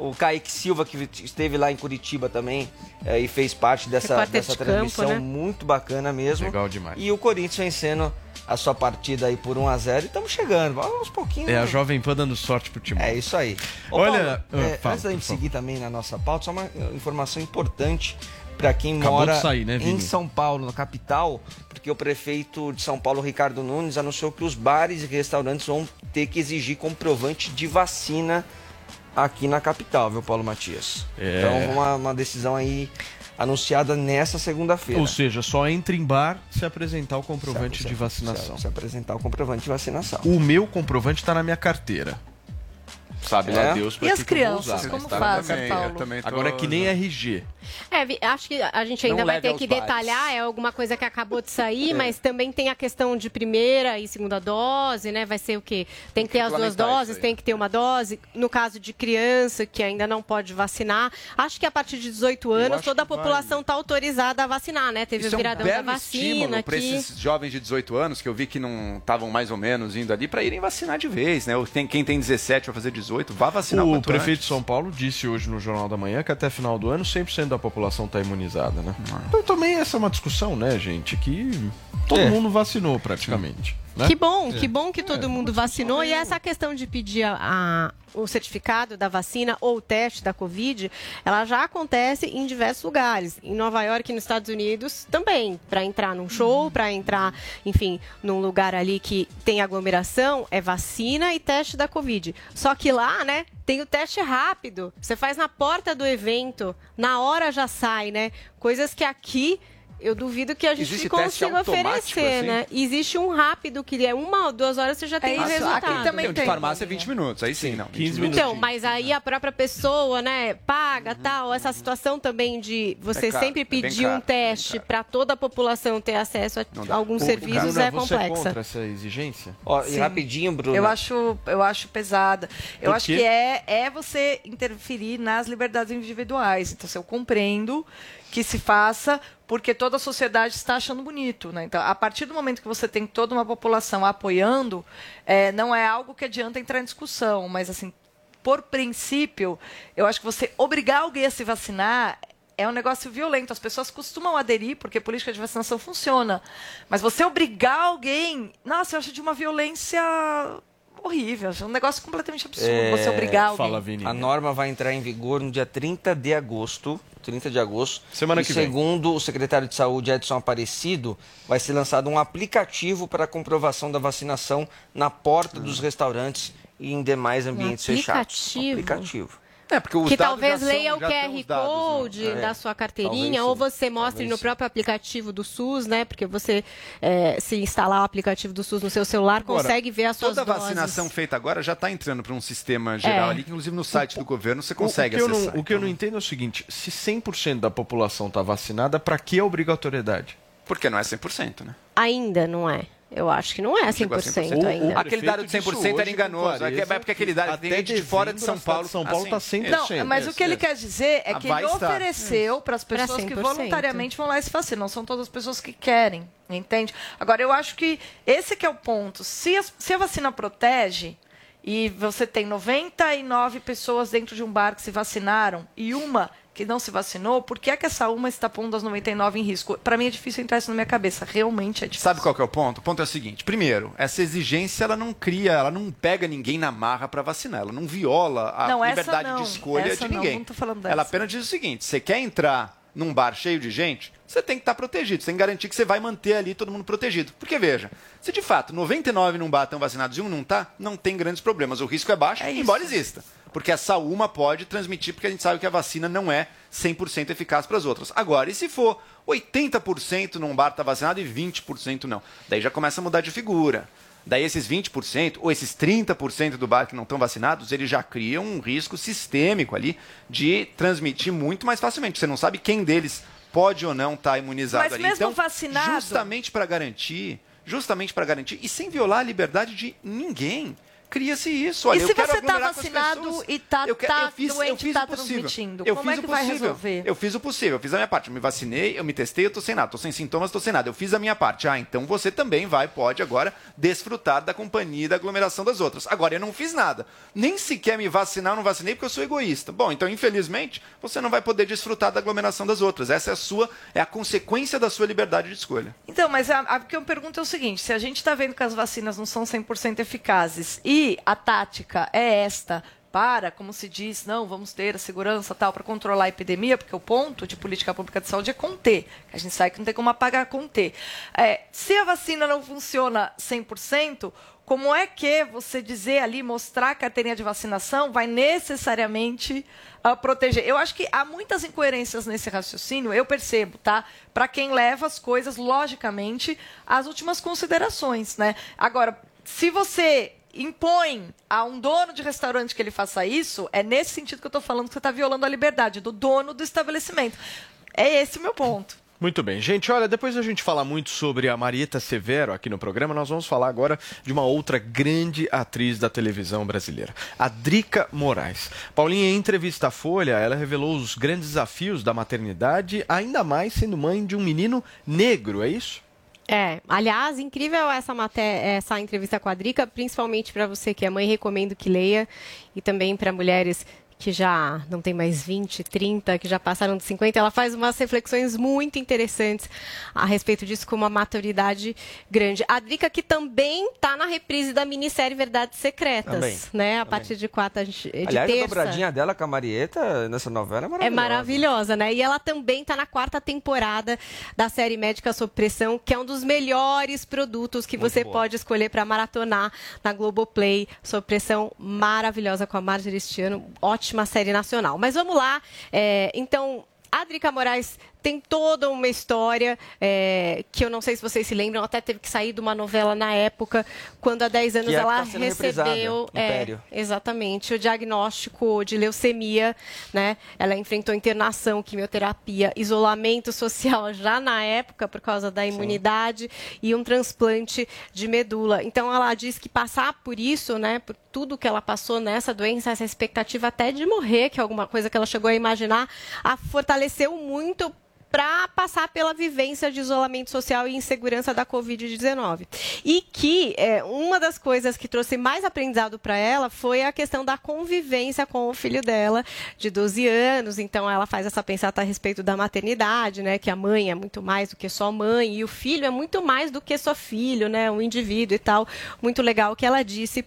O Kaique Silva, que esteve lá em Curitiba também é, e fez parte dessa, dessa de campo, transmissão né? muito bacana mesmo. Legal demais. E o Corinthians vencendo a sua partida aí por 1x0 e estamos chegando. Vamos aos pouquinhos. É a né? Jovem Pan dando sorte pro time. É isso aí. Ô, Olha, Paulo, ah, é, fala, antes da gente favor. seguir também na nossa pauta, só uma eh, informação importante para quem Acabou mora sair, né, em São Paulo, na capital, porque o prefeito de São Paulo, Ricardo Nunes, anunciou que os bares e restaurantes vão ter que exigir comprovante de vacina aqui na capital, viu, Paulo Matias? É. Então, uma, uma decisão aí anunciada nessa segunda-feira. Ou seja, só entra em bar se apresentar o comprovante Se- de vacinação. Se, se apresentar o comprovante de vacinação. O meu comprovante está na minha carteira. Sabe É? lá Deus pra E as crianças, usar, como tá fazem, também, Paulo? eu também tô- Agora é que nem RG. É, acho que a gente ainda Não vai ter que bares. detalhar, é alguma coisa que acabou de sair, É. mas também tem a questão de primeira e segunda dose, né? Vai ser o quê? Tem que ter as duas doses, tem que ter uma dose. No caso de criança que ainda não pode vacinar, acho que a partir de 18 anos toda a população está autorizada a vacinar, né? Teve Isso o viradão é da um belo vacina para esses jovens de 18 anos que eu vi que não estavam mais ou menos indo ali para irem vacinar de vez, né? Ou tem- Quem tem 17 vai fazer 18, vá vacinar O prefeito antes. de São Paulo disse hoje no Jornal da Manhã que até final do ano 100% da população está imunizada, né? Então também essa é uma discussão, né, gente? Que todo É. mundo vacinou praticamente. Né? Que bom, É. que bom que todo mundo vacinou. E essa questão de pedir a- a- o certificado da vacina ou o teste da Covid, ela já acontece em diversos lugares. Em Nova York e nos Estados Unidos também. Para entrar num show, para entrar, enfim, num lugar ali que tem aglomeração, é vacina e teste da Covid. Só que lá, né, tem o teste rápido. Você faz na porta do evento, na hora já sai, né? Coisas que aqui. Eu duvido que a gente Existe consiga oferecer, assim? né? Existe um rápido que é uma ou duas horas você já tem o isso, resultado. aqui também Tem o de tem. farmácia é 20 minutos, aí sim, não. 15 minutos. Então, mas aí a própria pessoa, né, paga tal. Essa situação também de você É caro, sempre é pedir caro, um é teste para toda a população ter acesso a alguns serviços Bruna, é você é complexa. contra essa exigência? Ó, e rapidinho, Bruno. Eu acho, eu acho pesada. Eu acho que é, é você interferir nas liberdades individuais. Então, assim, eu compreendo que se faça porque toda a sociedade está achando bonito. Né? Então, a partir do momento que você tem toda uma população apoiando, é, não é algo que adianta entrar em discussão. Mas, assim, por princípio, eu acho que você obrigar alguém a se vacinar é um negócio violento. As pessoas costumam aderir porque política de vacinação funciona. Mas você obrigar alguém, nossa, eu acho de uma violência horrível. É um negócio completamente absurdo É, você obrigar alguém. Fala, Vini. A norma vai entrar em vigor no dia 30 de agosto. 30 de agosto. Semana e que vem. segundo o secretário de Saúde, Edson Aparecido, vai ser lançado um aplicativo para a comprovação da vacinação na porta dos restaurantes e em demais ambientes fechados. aplicativo? Aplicativo. É, porque os que dados talvez já são- leia o QR dados, né? Code É. da sua carteirinha, Talvez ou você mostre Talvez no sim. próprio aplicativo do SUS, né? Porque você, é, se instalar o aplicativo do SUS no seu celular, Agora, consegue ver as suas Toda a doses. vacinação feita agora já está entrando para um sistema geral É. ali, inclusive no site do governo você O- consegue o que eu acessar. não, o que eu não Então, entendo é o seguinte: se 100% da população está vacinada, para que a obrigatoriedade? Porque não é 100%, né? Ainda não é. Eu acho que não é 100% chegou a ainda. Aquele dado de 100% era enganoso. É que- é porque aquele dado tem gente de fora de São Paulo. São Paulo assim, tá 100%. Não, mas o que ele quer dizer é Ah, que ele ofereceu para as Pra pessoas que 100%. voluntariamente vão lá e se vacinam. Não são todas as pessoas que querem, entende? Agora, eu acho que esse que é o ponto. Se, as- se a vacina protege e você tem 99 pessoas dentro de um bar que se vacinaram e uma que não se vacinou, por que é que essa uma está pondo as 99 em risco? Para mim é difícil entrar isso na minha cabeça. Realmente é difícil. Sabe qual que é o ponto? O ponto é o seguinte: primeiro, essa exigência ela não cria, ela não pega ninguém na marra para vacinar, ela não viola a Não, liberdade não. de escolha Essa de não, ninguém. não tô falando ela dessa. apenas diz o seguinte: você quer entrar num bar cheio de gente, você tem que estar protegido, você tem que garantir que você vai manter ali todo mundo protegido. Porque veja, se de fato 99 num bar estão vacinados e um não tá, não tem grandes problemas. O risco é baixo, É embora exista. Porque essa uma pode transmitir, porque a gente sabe que a vacina não é 100% eficaz para as outras. Agora, e se for 80% num bar está vacinado e 20% não? Daí já começa a mudar de figura. Daí esses 20% ou esses 30% do bar que não estão vacinados, eles já criam um risco sistêmico ali de transmitir muito mais facilmente. Você não sabe quem deles pode ou não estar imunizado Mas ali. mesmo então, vacinado- justamente para garantir, justamente para garantir e sem violar a liberdade de ninguém. Cria-se isso. Olha, e eu se você tá as vacinado e tá, Eu que- tá eu fiz- doente e tá possível. transmitindo, Eu como fiz é que vai resolver? Eu fiz o possível, eu fiz a minha parte. Eu me vacinei, eu me testei, eu tô sem nada, tô sem sintomas, tô sem nada. Eu fiz a minha parte. Ah, então você também vai, pode agora desfrutar da companhia e da aglomeração das outras. Agora, eu não fiz nada. Nem sequer me vacinar, eu não vacinei porque eu sou egoísta. Bom, então, infelizmente, você não vai poder desfrutar da aglomeração das outras. Essa é a sua, é a consequência da sua liberdade de escolha. Então, mas a, a, o que eu pergunto é o seguinte: se a gente está vendo que as vacinas não são 100% eficazes e a tática é esta para, como se diz, não, vamos ter a segurança tal para controlar a epidemia, porque o ponto de política pública de saúde é conter. A gente sabe que não tem como apagar conter. É, se a vacina não funciona 100%, como é que você dizer ali, mostrar a carteirinha de vacinação, vai necessariamente ah, proteger? Eu acho que há muitas incoerências nesse raciocínio, eu percebo, tá? Para quem leva as coisas, logicamente, às últimas considerações, né? Agora, se você impõe a um dono de restaurante que ele faça isso, é nesse sentido que eu estou falando que você está violando a liberdade do dono do estabelecimento. É esse o meu ponto. Muito bem, gente. Olha, depois da gente falar muito sobre a Marieta Severo aqui no programa, nós vamos falar agora de uma outra grande atriz da televisão brasileira, a Drica Moraes. Paulinha, em entrevista à Folha, ela revelou os grandes desafios da maternidade, ainda mais sendo mãe de um menino negro, é isso? É, aliás, incrível essa matéria, essa entrevista com a Drica, principalmente para você que é mãe, recomendo que leia, e também para mulheres que já não tem mais 20, 30, que já passaram de 50, ela faz umas reflexões muito interessantes a respeito disso com uma maturidade grande. A Drica que também está na reprise da minissérie Verdades Secretas, Também, né? A partir de quarta de Aliás, a terça. dobradinha dela com a Marieta nessa novela é maravilhosa. É maravilhosa, né? E ela também está na quarta temporada da série Médica Sob Pressão, que é um dos melhores produtos que Muito você boa. pode escolher para maratonar na Globoplay. Sob Pressão, maravilhosa com a Marjorie este ano. Ótima série nacional. Mas vamos lá. É, então, a Drica Moraes tem toda uma história é, que eu não sei se vocês se lembram, até teve que sair de uma novela na época, quando há 10 anos Que é ela tá recebeu é, exatamente o diagnóstico de leucemia, né? Ela enfrentou internação, quimioterapia, isolamento social já na época por causa da imunidade e um transplante de medula. Então ela diz que passar por isso, né, por tudo que ela passou nessa doença, essa expectativa até de morrer, que é alguma coisa que ela chegou a imaginar, a fortaleceu muito para passar pela vivência de isolamento social e insegurança da Covid-19. E que é, uma das coisas que trouxe mais aprendizado para ela foi a questão da convivência com o filho dela, de 12 anos. Então, ela faz essa pensata a respeito da maternidade, né? Que a mãe é muito mais do que só mãe e o filho é muito mais do que só filho, né? Um indivíduo e tal. Muito legal o que ela disse.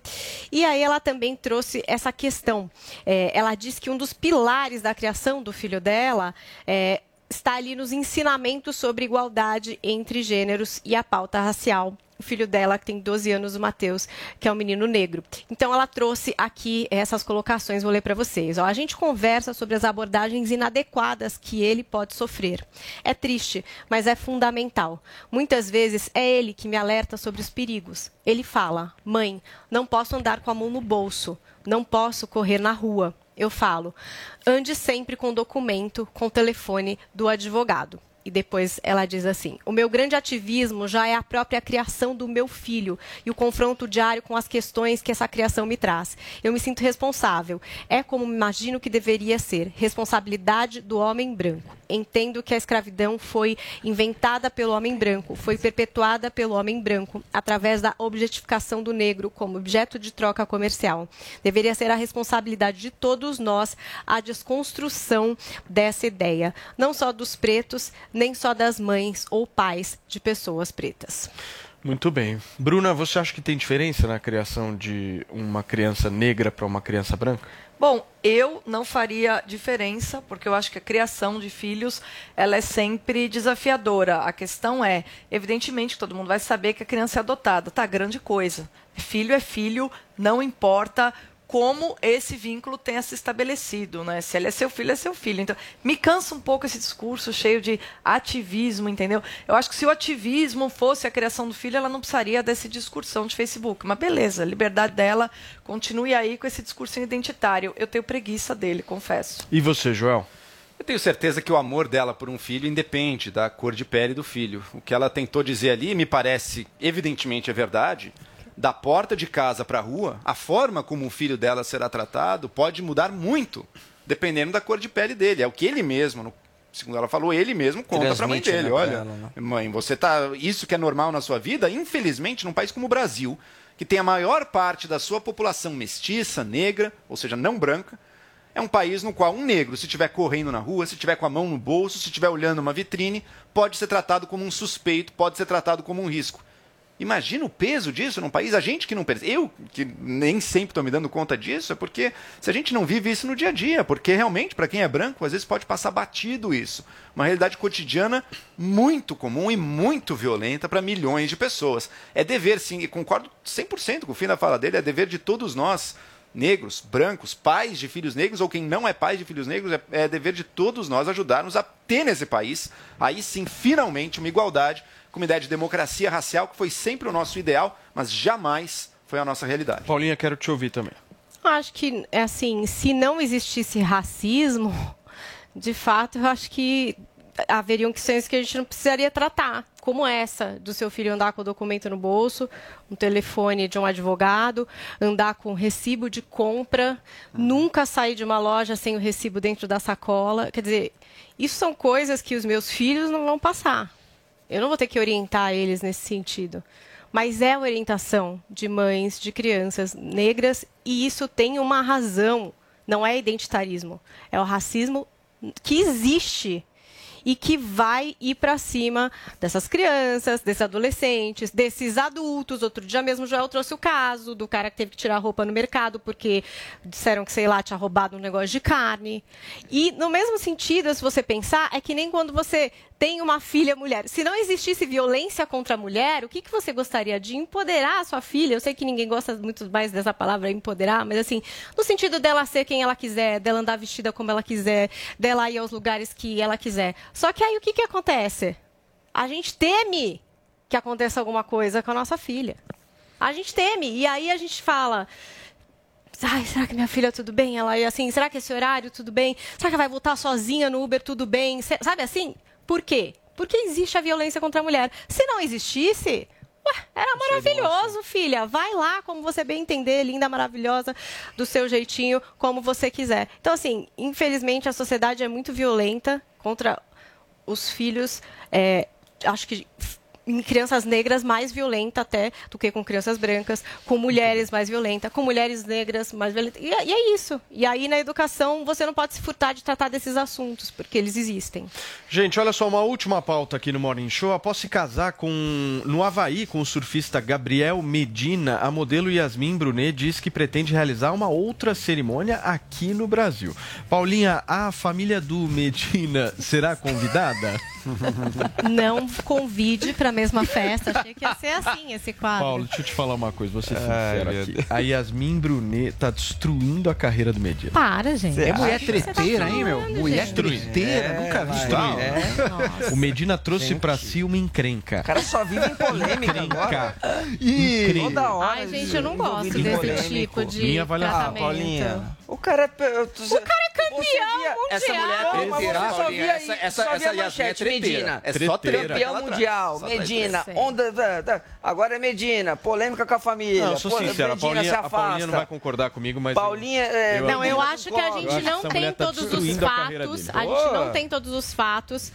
E aí, ela também trouxe essa questão. É, ela disse que um dos pilares da criação do filho dela é está ali nos ensinamentos sobre igualdade entre gêneros e a pauta racial. O filho dela, que tem 12 anos, o Matheus, que é um menino negro. Então, ela trouxe aqui essas colocações, vou ler para vocês. Ó, a gente conversa sobre as abordagens inadequadas que ele pode sofrer. É triste, mas é fundamental. Muitas vezes é ele que me alerta sobre os perigos. Ele fala: mãe, não posso andar com a mão no bolso, não posso correr na rua. Eu falo, ande sempre com documento, com telefone do advogado. E depois ela diz assim: O meu grande ativismo já é a própria criação do meu filho e o confronto diário com as questões que essa criação me traz. Eu me sinto responsável. É como imagino que deveria ser: responsabilidade do homem branco. Entendo que a escravidão foi inventada pelo homem branco, foi perpetuada pelo homem branco através da objetificação do negro como objeto de troca comercial. Deveria ser a responsabilidade de todos nós a desconstrução dessa ideia, não só dos pretos, nem só das mães ou pais de pessoas pretas. Muito bem. Bruna, você acha que tem diferença na criação de uma criança negra para uma criança branca? Bom, eu não faria diferença, porque eu acho que a criação de filhos ela é sempre desafiadora. A questão é, evidentemente, que todo mundo vai saber que a criança é adotada. Tá, grande coisa. Filho é filho, não importa como esse vínculo tenha se estabelecido, né? Se ele é seu filho, é seu filho. Então, me cansa um pouco esse discurso cheio de ativismo, entendeu? Eu acho que se o ativismo fosse a criação do filho, ela não precisaria desse discursão de Facebook. Mas beleza, liberdade dela, continue aí com esse discurso identitário. Eu tenho preguiça dele, confesso. E você, Joel? Eu tenho certeza que o amor dela por um filho independe da cor de pele do filho. O que ela tentou dizer ali, me parece, evidentemente é verdade. Da porta de casa para a rua, a forma como o filho dela será tratado pode mudar muito, dependendo da cor de pele dele. É o que ele mesmo, no- segundo ela falou, ele mesmo conta para a mãe Transmite, dele. né, Olha, ela, né? mãe, você tá. Isso que é normal na sua vida, infelizmente, num país como o Brasil, que tem a maior parte da sua população mestiça, negra, ou seja, não branca, é um país no qual um negro, se estiver correndo na rua, se estiver com a mão no bolso, se estiver olhando uma vitrine, pode ser tratado como um suspeito, pode ser tratado como um risco. Imagina o peso disso num país, a gente que não pensa. Eu, que nem sempre estou me dando conta disso, é porque se a gente não vive isso no dia a dia, porque realmente, para quem é branco, às vezes pode passar batido isso. Uma realidade cotidiana muito comum e muito violenta para milhões de pessoas. É dever, sim, e concordo 100% com o fim da fala dele, é dever de todos nós, negros, brancos, pais de filhos negros, ou quem não é pai de filhos negros, é, é dever de todos nós ajudarmos a ter nesse país, aí sim, finalmente, uma igualdade com uma ideia de democracia racial, que foi sempre o nosso ideal, mas jamais foi a nossa realidade. Paulinha, quero te ouvir também. Eu acho que, é assim, se não existisse racismo, de fato, eu acho que haveriam questões que a gente não precisaria tratar, como essa, do seu filho andar com o documento no bolso, um telefone de um advogado, andar com recibo de compra, nunca sair de uma loja sem o recibo dentro da sacola. Quer dizer, isso são coisas que os meus filhos não vão passar. Eu não vou ter que orientar eles nesse sentido. Mas é orientação de mães, de crianças negras, e isso tem uma razão. Não é identitarismo. É o racismo que existe e que vai ir para cima dessas crianças, desses adolescentes, desses adultos. Outro dia mesmo Joel trouxe o caso do cara que teve que tirar a roupa no mercado porque disseram que, sei lá, tinha roubado um negócio de carne. E no mesmo sentido, se você pensar, é que nem quando você tem uma filha mulher. Se não existisse violência contra a mulher, o que, que você gostaria de empoderar a sua filha? Eu sei que ninguém gosta muito mais dessa palavra empoderar, mas assim, no sentido dela ser quem ela quiser, dela andar vestida como ela quiser, dela ir aos lugares que ela quiser. Só que aí o que, que acontece? A gente teme que aconteça alguma coisa com a nossa filha. A gente teme. E aí a gente fala. Ai, será que minha filha tudo bem? Ela é assim, será que esse horário tudo bem? Será que vai voltar sozinha no Uber tudo bem? Sabe assim? Por quê? Porque existe a violência contra a mulher. Se não existisse, ué, era maravilhoso, filha. Vai lá, como você bem entender, linda, maravilhosa, do seu jeitinho, como você quiser. Então, assim, infelizmente a sociedade é muito violenta contra os filhos. é, acho que em crianças negras mais violenta até do que com crianças brancas, com mulheres mais violenta, com mulheres negras mais violenta. E, é- e é isso. E aí na educação você não pode se furtar de tratar desses assuntos, porque eles existem. Gente, olha só, uma última pauta aqui no Morning Show. Após se casar com no Havaí com o surfista Gabriel Medina, a modelo Yasmin Brunet diz que pretende realizar uma outra cerimônia aqui no Brasil. Paulinha, a família do Medina será convidada? Não convide para a mesma festa. Achei que ia ser assim esse quadro. Paulo, deixa eu te falar uma coisa, vou ser Ai, sincero meu aqui. A Yasmin Brunet tá destruindo a carreira do Medina. Para, gente. É mulher você tá treteira, hein, meu? Mulher gente. treteira, É, nunca vi não. é. O Medina trouxe pra si uma encrenca. O cara só vive em polêmica agora. Ih, Toda hora. Ai, gente, eu não gosto desse polêmico. tipo de Minha avaliação. Ah, Paulinha. O cara é. O cara é campeão mundial. Essa mulher é Mas treteira, você só via, Essa- aí, essa- só essa via Yasmin é treteira. É só treta. Campeão traz. mundial, Só Medina. Onda, da- da- agora é Medina. Polêmica com a família. Não, eu sou Pô, sincero, a Medina Paulinha, se a Paulinha não afasta. vai concordar comigo, mas. Paulinha, é, Não, eu acho que a gente Eu que não essa tem tá todos os fatos. A gente não tem todos os fatos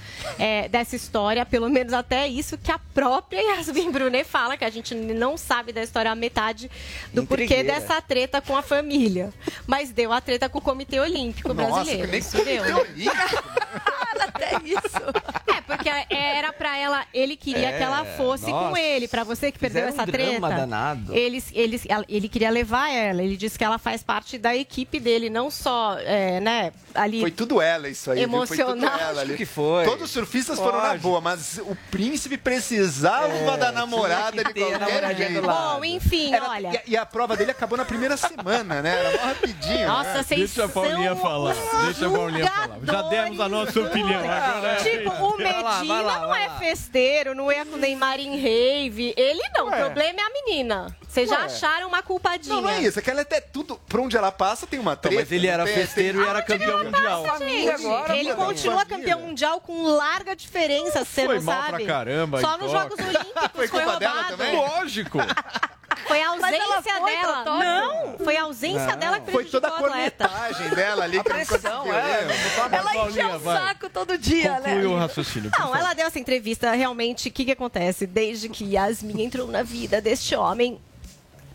dessa história, pelo menos até isso que a própria Yasmin Brunet fala, que a gente não sabe da história a metade do porquê dessa treta com a família. Mas deu a treta com o Comitê Olímpico Nossa, Brasileiro. nem Isso deu. Olímpico. até isso. É, porque era pra ela, ele queria É, que ela fosse com nossa. ele, pra você que perdeu essa um drama treta. danado. Ele, ele, ele queria levar ela, ele disse que ela faz parte da equipe dele, não só, é, né, ali. Foi tudo ela isso aí. viu? Foi tudo Emocional. ela ali. Que foi. Todos os surfistas foram na boa, mas o príncipe precisava da namorada de a qualquer namoradinha jeito. do lado. Bom, enfim, Era- olha. e, e a prova dele acabou na primeira semana, né? Era mó rapidinho. Nossa, né? vocês Deixa a Paulinha são falar. Deixa a Paulinha falar. Já demos a nossa opinião. Agora é- Tipo, o Vai lá, vai lá, não vai é lá. festeiro, não ia com o Neymar em rave. Ele não, o Ué. problema é a menina. Vocês já Ué. acharam uma culpadinha. Não, não é isso. É que ela até tudo. Por onde ela passa tem uma treta. mas ele era não tem- festeiro e era campeão mundial. Gente, agora, ele mano. continua campeão mundial com larga diferença, você Foi não mal sabe? pra caramba, Só nos. Jogos Olímpicos Foi foi, culpa dela roubado. também? Lógico. Foi a ausência foi dela. Não, foi a ausência dela que Foi toda a cornetagem dela ali que não pressão, é. né? Ela encheu o saco todo dia, Conclui né? o raciocínio. Não, ela deu essa entrevista. Realmente, o que, que acontece? Desde que Yasmin entrou na vida deste homem,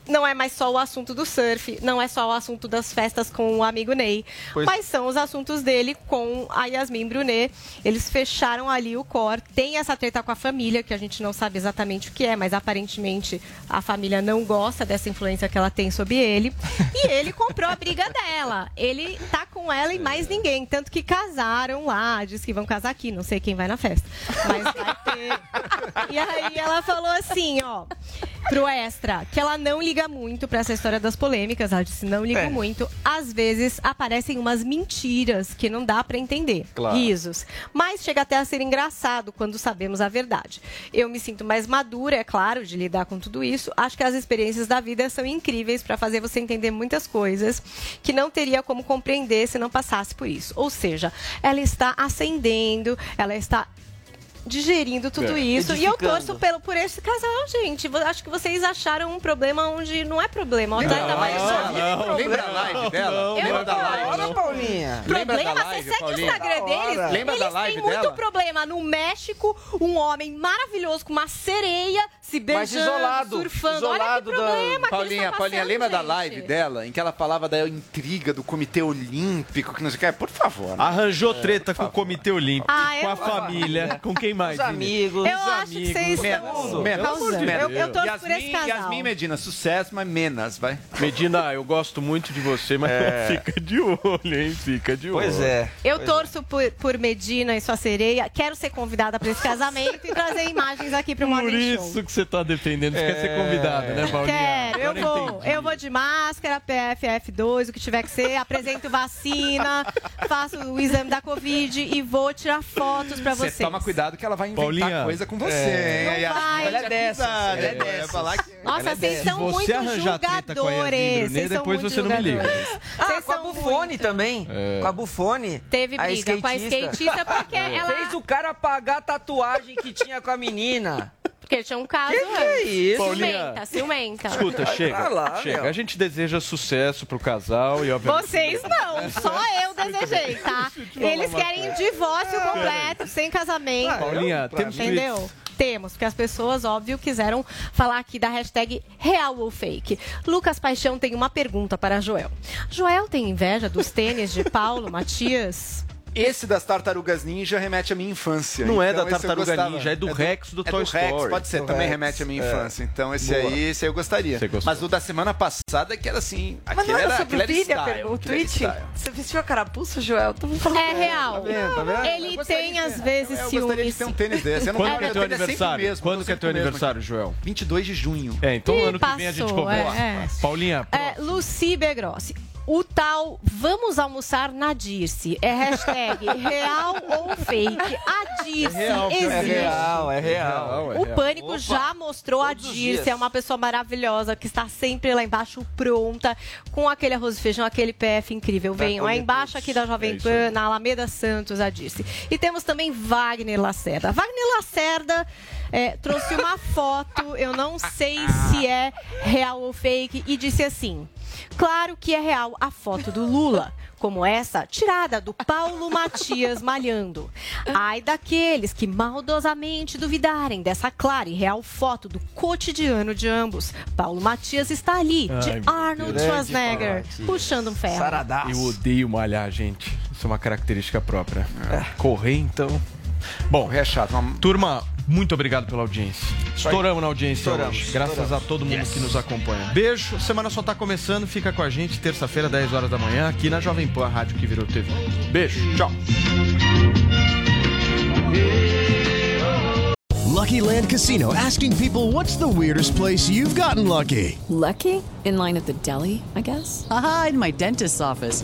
não é mais só o assunto do surf, não é só o assunto das festas com o amigo Ney, Pois- mas são os assuntos dele com a Yasmin Brunet. Eles fecharam ali o core. Tem essa treta com a família, que a gente não sabe exatamente o que é, mas aparentemente a família não gosta dessa influência que ela tem sobre ele. E ele comprou a briga dela. Ele tá com ela e mais ninguém. Tanto que casaram lá, diz que vão casar aqui, não sei quem vai na festa. Mas vai ter. E aí ela falou assim, ó, pro Extra, que ela não liga muito pra essa história das polêmicas. Ela disse, não ligo É. muito. Às vezes aparecem umas mentiras que não dá pra entender. Claro. Risos. Mas chega até a ser engraçado quando sabemos a verdade. Eu me sinto mais madura, é claro, de lidar com tudo isso. Acho que as experiências da vida são incríveis pra fazer você entender muitas coisas que não teria como compreender se não passasse por isso. Ou seja, ela está ascendendo, ela está digerindo tudo É. isso. E eu torço pelo, por esse casal, gente. Acho que vocês acharam um problema onde não é problema. Olha, ainda mais não, Lembra a live dela? não, Lembra da live? Olha, Paulinha. Lembra da Problema, live, você segue Paulinha? o Instagram deles. Da. Lembra eles da live têm muito dela? problema. No México, um homem maravilhoso com uma sereia se Mas beijando, isolado, surfando. Olha que isolado da- problema que Paulinha, estão Paulinha, passando, lembra da gente. live dela em que ela falava da intriga do Comitê Olímpico, que não sei o que? Por favor. né? Arranjou treta com o Comitê Olímpico, Ah, com a família, com quem mais? Os amigos. Eu acho que vocês estão Menos. causando. Eu, eu torço por esse Yasmin, casal. Yasmin Medina, sucesso, mas menos, vai. Medina, eu gosto muito de você, mas É. fica de olho, hein? Fica de olho. Pois é. Eu Pois é. torço por, por Medina e sua sereia. Quero ser convidada para esse casamento e trazer imagens aqui pro Por Morning Show. isso que você tá defendendo, você quer ser convidada, né, Paulinha? Quero, eu vou. entendi. Eu vou de máscara, PFF2, o que tiver que ser, apresento vacina, faço o exame da Covid e vou tirar fotos pra Você vocês. toma cuidado que ela vai inventar Paulinha, coisa com você. é. Não vai. Ela é dessas. Acusada, Ela é é, dessas. que- Nossa, é vocês dessa. são você muito julgadores. Brunet, Vocês são depois muito você não me liga. julgadores. Ah, Vocês com a Bufone muito- também. É. Com a Bufone. Teve a briga com a skatista porque ela. Fez o cara apagar a tatuagem que tinha com a menina. Porque tinha um caso Que que é isso? Ciumenta, Paulinha? ciumenta. Escuta, chega. Lá, chega. meu. A gente deseja sucesso pro casal e obviamente. Vocês não, só eu desejei, tá? Eles querem divórcio completo, sem casamento. Paulinha, temos Entendeu? Temos, porque as pessoas, óbvio, quiseram falar aqui da hashtag real ou fake. Lucas Paixão tem uma pergunta para Joel. Joel tem inveja dos tênis de Paulo Matias? Esse das tartarugas ninja remete à minha infância. Não é Então, da esse eu Tartaruga. Ninja, é do Rex do é Toy do Rex, Story. pode ser, Do também Rex, remete à minha é. infância. Então esse Boa. aí, esse aí eu gostaria. Mas o da semana passada, que era assim. Mas aquele não era era, sobre aquele o era style, tweet? Você vestiu a carapuça, Joel? Tô falando. É real. Tá vendo, tá vendo? Ele tem, às vezes, eu gostaria de ciúmes. ter um tênis desse. Eu não Quando que é teu aniversário? Quando que é teu aniversário, Joel? 22 de junho. É, então ano que vem a gente conversa. é. Paulinha, É, Luci Begrossi. O tal vamos almoçar na Dirce é hashtag real ou fake? A Dirce É real, existe. É real, é real. é O real. Pânico Opa, já mostrou a Dirce, é uma pessoa maravilhosa que está sempre lá embaixo pronta, com aquele arroz e feijão, aquele PF incrível. Venham, é embaixo aqui da Jovem É Pan, aí. na Alameda Santos, a Dirce. E temos também Wagner Lacerda. Wagner Lacerda é, trouxe uma foto, eu não sei se é real ou fake, e disse assim: Claro que é real a foto do Lula. Como essa, tirada do Paulo Matias malhando. Ai daqueles que maldosamente duvidarem dessa clara e real foto do cotidiano de ambos. Paulo Matias está ali, de Ai, Arnold. Schwarzenegger, puxando um ferro. Saradaço. eu odeio malhar, gente. Isso é uma característica própria. Correr, então. Bom, É chato. Turma, muito obrigado pela audiência. Estouramos na audiência Estouramos, hoje. Graças a todo mundo que nos acompanha. Beijo. Semana só tá começando. Fica com a gente terça-feira, 10 horas da manhã, aqui na Jovem Pan, a rádio que virou TV. Beijo. Tchau. Lucky Lucky Land Casino asking people what's the weirdest place you've gotten lucky? Lucky? In line at the deli, I guess? Aha, in my dentist's office.